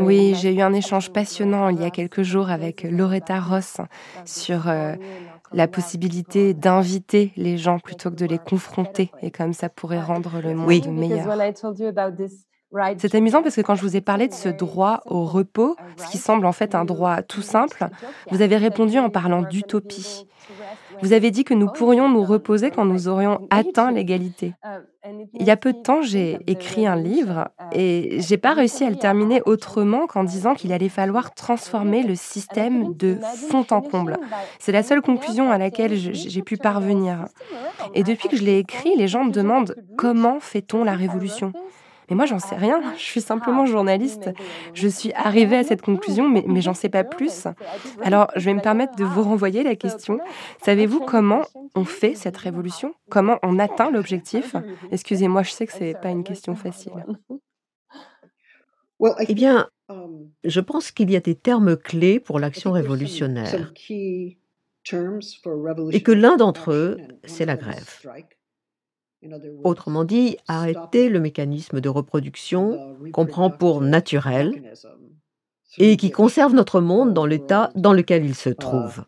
Oui, j'ai eu un échange passionnant il y a quelques jours avec Loretta Ross sur euh, la possibilité d'inviter les gens plutôt que de les confronter et comme ça pourrait rendre le monde Oui. meilleur. C'est amusant parce que quand je vous ai parlé de ce droit au repos, ce qui semble en fait un droit tout simple, vous avez répondu en parlant d'utopie. Vous avez dit que nous pourrions nous reposer quand nous aurions atteint l'égalité. Il y a peu de temps, j'ai écrit un livre et j'ai pas réussi à le terminer autrement qu'en disant qu'il allait falloir transformer le système de fond en comble. C'est la seule conclusion à laquelle j'ai pu parvenir. Et depuis que je l'ai écrit, les gens me demandent comment fait-on la révolution? Mais moi, j'en sais rien. Je suis simplement journaliste. Je suis arrivée à cette conclusion, mais, mais j'en sais pas plus. Alors, je vais me permettre de vous renvoyer la question. Savez-vous comment on fait cette révolution? Comment on atteint l'objectif? Excusez-moi, je sais que c'est pas une question facile. Eh bien, um, je pense qu'il y a des termes clés pour I l'action révolutionnaire, some key terms for et que l'un revolutionary d'entre eux, action, and one c'est of la them is grève. Autrement dit, arrêter le mécanisme de reproduction qu'on prend pour naturel et qui conserve notre monde dans l'état dans lequel il se trouve.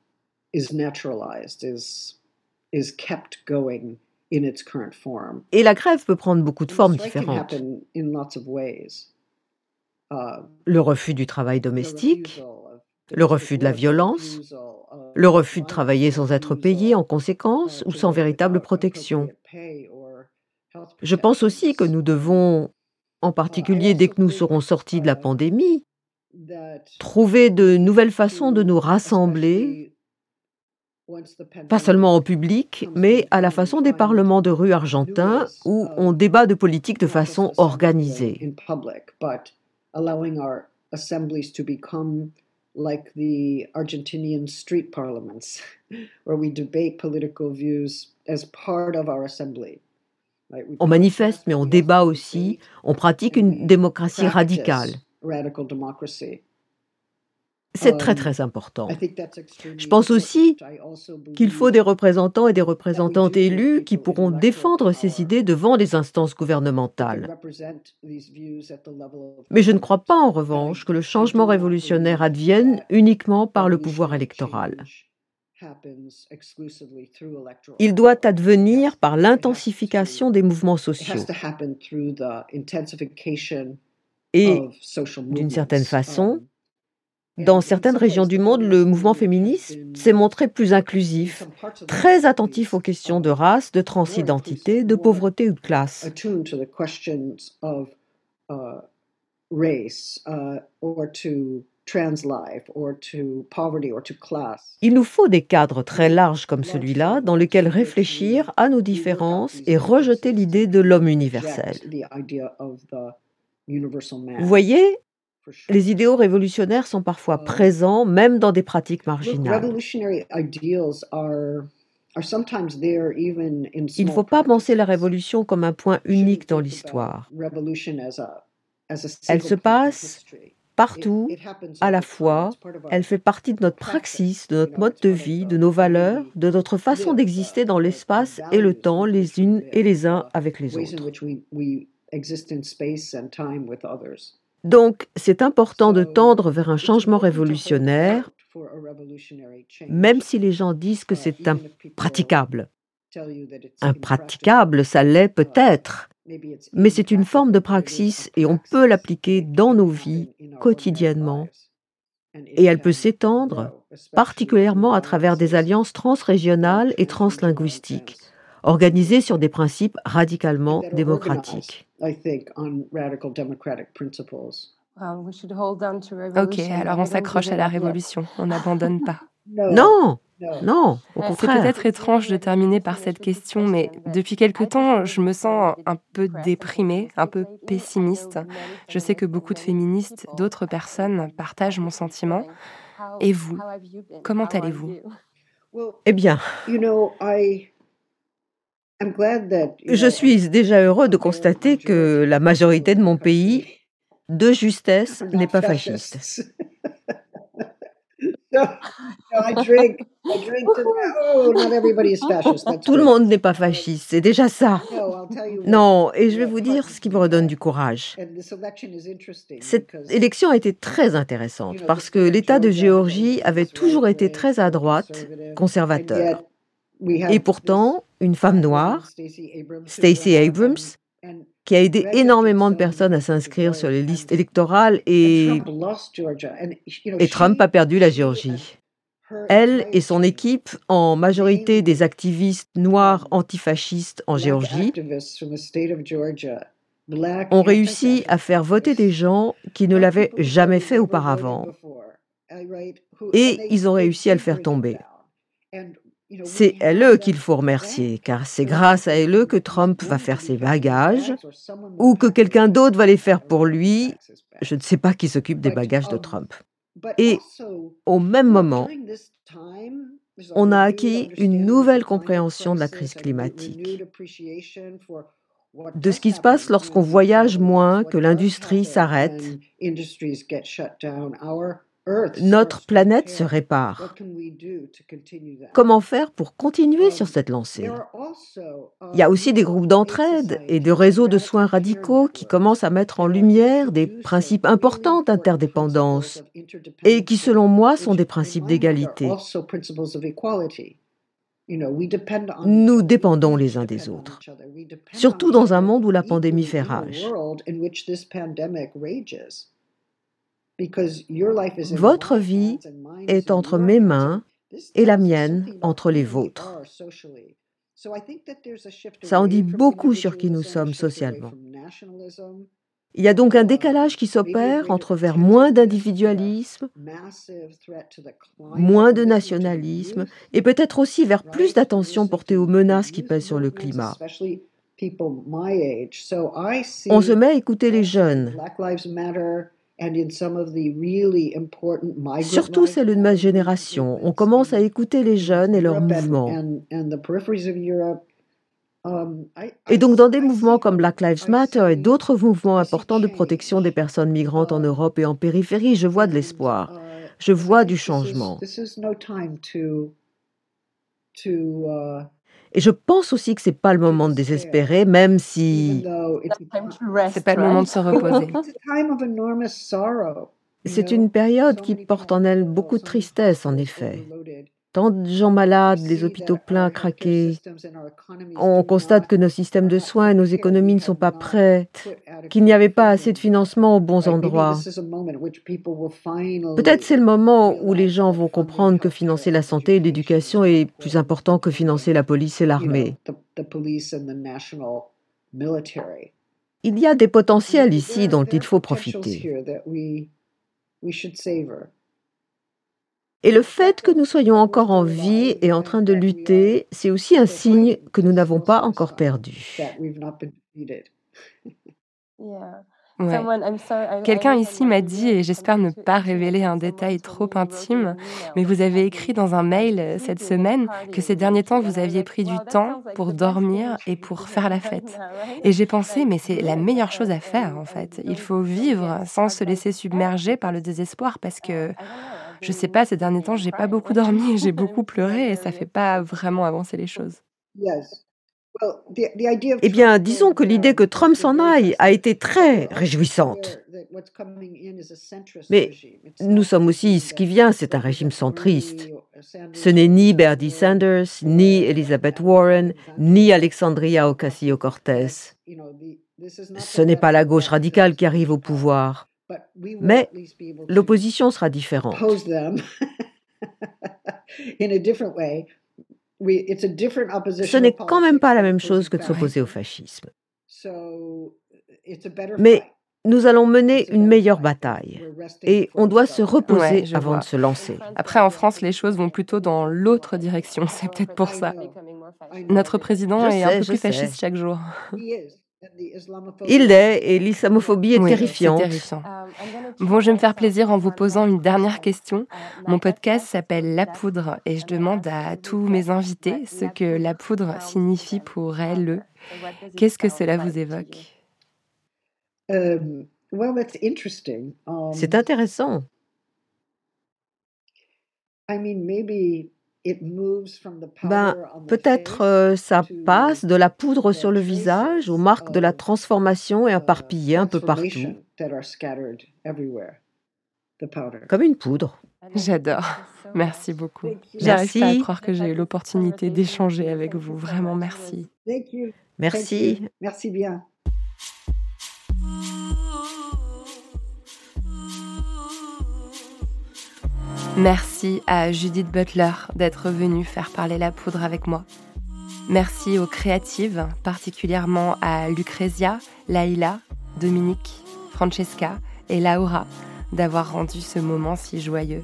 current form. Et la grève peut prendre beaucoup de formes différentes. Uh, Le refus du travail domestique, le refus de la violence, le refus de travailler sans être payé en conséquence uh, ou to sans véritable protection. Je pense aussi que nous devons, en particulier dès que nous serons sortis de la pandémie, That trouver de nouvelles façons de nous rassembler, pas seulement en public, mais à la façon des parlements de rue argentins où on débat de politique de façon assembling organisée. like the Argentinian street parliaments, where we debate political views as part of our assembly. On manifeste, mais on débat aussi, on pratique une démocratie radicale. C'est très Um, très important. Je pense aussi qu'il faut des représentants et des représentantes élus qui pourront défendre ces idées devant les instances gouvernementales. Mais je ne crois pas en revanche que le changement révolutionnaire advienne uniquement par le pouvoir électoral. Il doit advenir par l'intensification des mouvements sociaux. Et d'une certaine movements. façon, Um, dans certaines régions du monde, le mouvement féministe s'est montré plus in inclusif, très attentif aux questions de um, race, de transidentité, de pauvreté ou de classe. Il nous faut des cadres très larges comme celui-là dans lesquels réfléchir à nos différences et rejeter l'idée de l'homme universel. Vous voyez, les idéaux révolutionnaires sont parfois présents même dans des pratiques marginales. Il ne faut pas penser la révolution comme un point unique dans l'histoire. Elle se passe partout, à la fois. Elle fait partie de notre praxis, de notre mode de vie, de nos valeurs, de notre façon d'exister dans l'espace et le temps, les unes et les uns avec les autres. Donc, c'est important de tendre vers un changement révolutionnaire, même si les gens disent que c'est impraticable. Impraticable, ça l'est peut-être, mais c'est une forme de praxis et on peut l'appliquer dans nos vies quotidiennement. Et elle peut s'étendre, particulièrement à travers des alliances transrégionales et translinguistiques, organisées sur des principes radicalement démocratiques. Ok, alors on s'accroche à la révolution, on n'abandonne pas. Non, non, au C'est peut-être étrange de terminer par cette question, mais depuis quelque temps, je me sens un peu déprimée, un peu pessimiste. Je sais que beaucoup de féministes, d'autres personnes partagent mon sentiment. Et vous, comment allez-vous Eh bien, je suis déjà heureux de constater que la majorité de mon pays, de justesse, n'est pas fasciste. Tout le monde n'est pas fasciste, c'est déjà ça. Non, et je vais vous dire ce qui me redonne du courage. Cette élection a été très intéressante parce que l'État de Géorgie avait toujours été très à droite, conservateur. Et pourtant, une femme noire, Stacey Abrams, qui a aidé énormément de personnes à s'inscrire sur les listes électorales et, et Trump a perdu la Géorgie. Elle et son équipe, en majorité des activistes noirs antifascistes en Géorgie, ont réussi à faire voter des gens qui ne l'avaient jamais fait auparavant. Et ils ont réussi à le faire tomber. C'est elle qu'il faut remercier, car c'est grâce à elle que Trump va faire ses bagages, ou que quelqu'un d'autre va les faire pour lui. Je ne sais pas qui s'occupe des bagages de Trump. Et au même moment, on a acquis une nouvelle compréhension de la crise climatique, de ce qui se passe lorsqu'on voyage moins, que l'industrie s'arrête. Notre planète se répare. Comment faire pour continuer sur cette lancée? Il y a aussi des groupes d'entraide et de réseaux de soins radicaux qui commencent à mettre en lumière des principes importants d'interdépendance et qui, selon moi, sont des principes d'égalité. Nous dépendons les uns des autres, surtout dans un monde où la pandémie fait rage. Votre vie est entre mes mains et la mienne entre les vôtres. Ça en dit beaucoup sur qui nous sommes socialement. Il y a donc un décalage qui s'opère entre vers moins d'individualisme, moins de nationalisme et peut-être aussi vers plus d'attention portée aux menaces qui pèsent sur le climat. On se met à écouter les jeunes, Surtout celle de ma génération. On commence à écouter les jeunes et leurs mouvements. Um, Et donc dans des mouvements comme Black Lives Matter et d'autres mouvements importants de protection des personnes migrantes en Europe et en périphérie, je vois de l'espoir. Je vois du changement. Et je pense aussi que c'est pas le moment de désespérer, même si c'est pas le moment de se reposer. C'est une période qui porte en elle beaucoup de tristesse, en effet. Tant de gens malades, les hôpitaux pleins, craqués. On constate que nos systèmes de soins et nos économies ne sont pas prêts, qu'il n'y avait pas assez de financement aux bons endroits. Peut-être c'est le moment où les gens vont comprendre que financer la santé et l'éducation est plus important que financer la police et l'armée. Il y a des potentiels ici dont il faut profiter. Et le fait que nous soyons encore en vie et en train de lutter, c'est aussi un signe que nous n'avons pas encore perdu. Ouais. Quelqu'un ici m'a dit, et j'espère ne pas révéler un détail trop intime, mais vous avez écrit dans un mail euh, cette semaine que ces derniers temps, vous aviez pris du temps pour dormir et pour faire la fête. Et j'ai pensé, mais c'est la meilleure chose à faire, en fait. Il faut vivre sans se laisser submerger par le désespoir parce que, je sais pas, ces derniers temps, j'ai pas beaucoup dormi, j'ai beaucoup pleuré et ça fait pas vraiment avancer les choses. Yes. Well, the, the idea of Eh bien, disons que l'idée que Trump s'en aille a été très réjouissante. Mais nous not sommes aussi, ce qui vient, c'est un régime centriste. Ce n'est ni Bernie Sanders, ni Elizabeth Warren, ni Alexandria Ocasio-Cortez. You know, the- this is not Ce n'est pas la gauche radicale qui arrive au pouvoir. But we will Mais at least be able to l'opposition sera différente. oppose them in a different way. We, it's a different Ce opposition n'est quand même pas la même chose que de s'opposer au fascisme. fascisme. So, it's a better Mais nous allons mener une better meilleure bataille. We're resting Et before on we doit se reposer Ouais, avant vois. de se lancer. Après, en France, les choses vont plutôt dans l'autre direction. C'est peut-être pour ça. Notre président Je est un peu plus sais. fasciste chaque jour. Il l'est et l'islamophobie est Oui, terrifiante. terrifiant. Bon, je vais me faire plaisir en vous posant une dernière question. Mon podcast s'appelle La Poudre et je demande à tous mes invités ce que la poudre signifie pour elles. eux. Qu'est-ce que cela vous évoque? Um, well, that's interesting. Um, C'est intéressant. I mean, maybe it moves from the Ben, peut-être euh, ça passe de la poudre the sur le visage aux marques de la transformation et éparpillées un peu partout, transformation that are scattered everywhere. The powder. comme une poudre. J'adore. Merci beaucoup. J'arrive pas à Merci. croire que j'ai eu l'opportunité d'échanger avec vous. Vraiment, merci. Thank you. Thank Merci. you. Merci bien. Merci à Judith Butler d'être venue faire parler la poudre avec moi. Merci aux créatives, particulièrement à Lucrezia, Laïla, Dominique, Francesca et Laura d'avoir rendu ce moment si joyeux.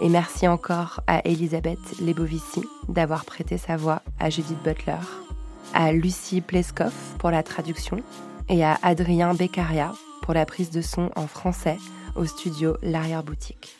Et merci encore à Elisabeth Lebovici d'avoir prêté sa voix à Judith Butler, à Lucie Pleskov pour la traduction et à Adrien Beccaria pour la prise de son en français au studio L'Arrière-Boutique.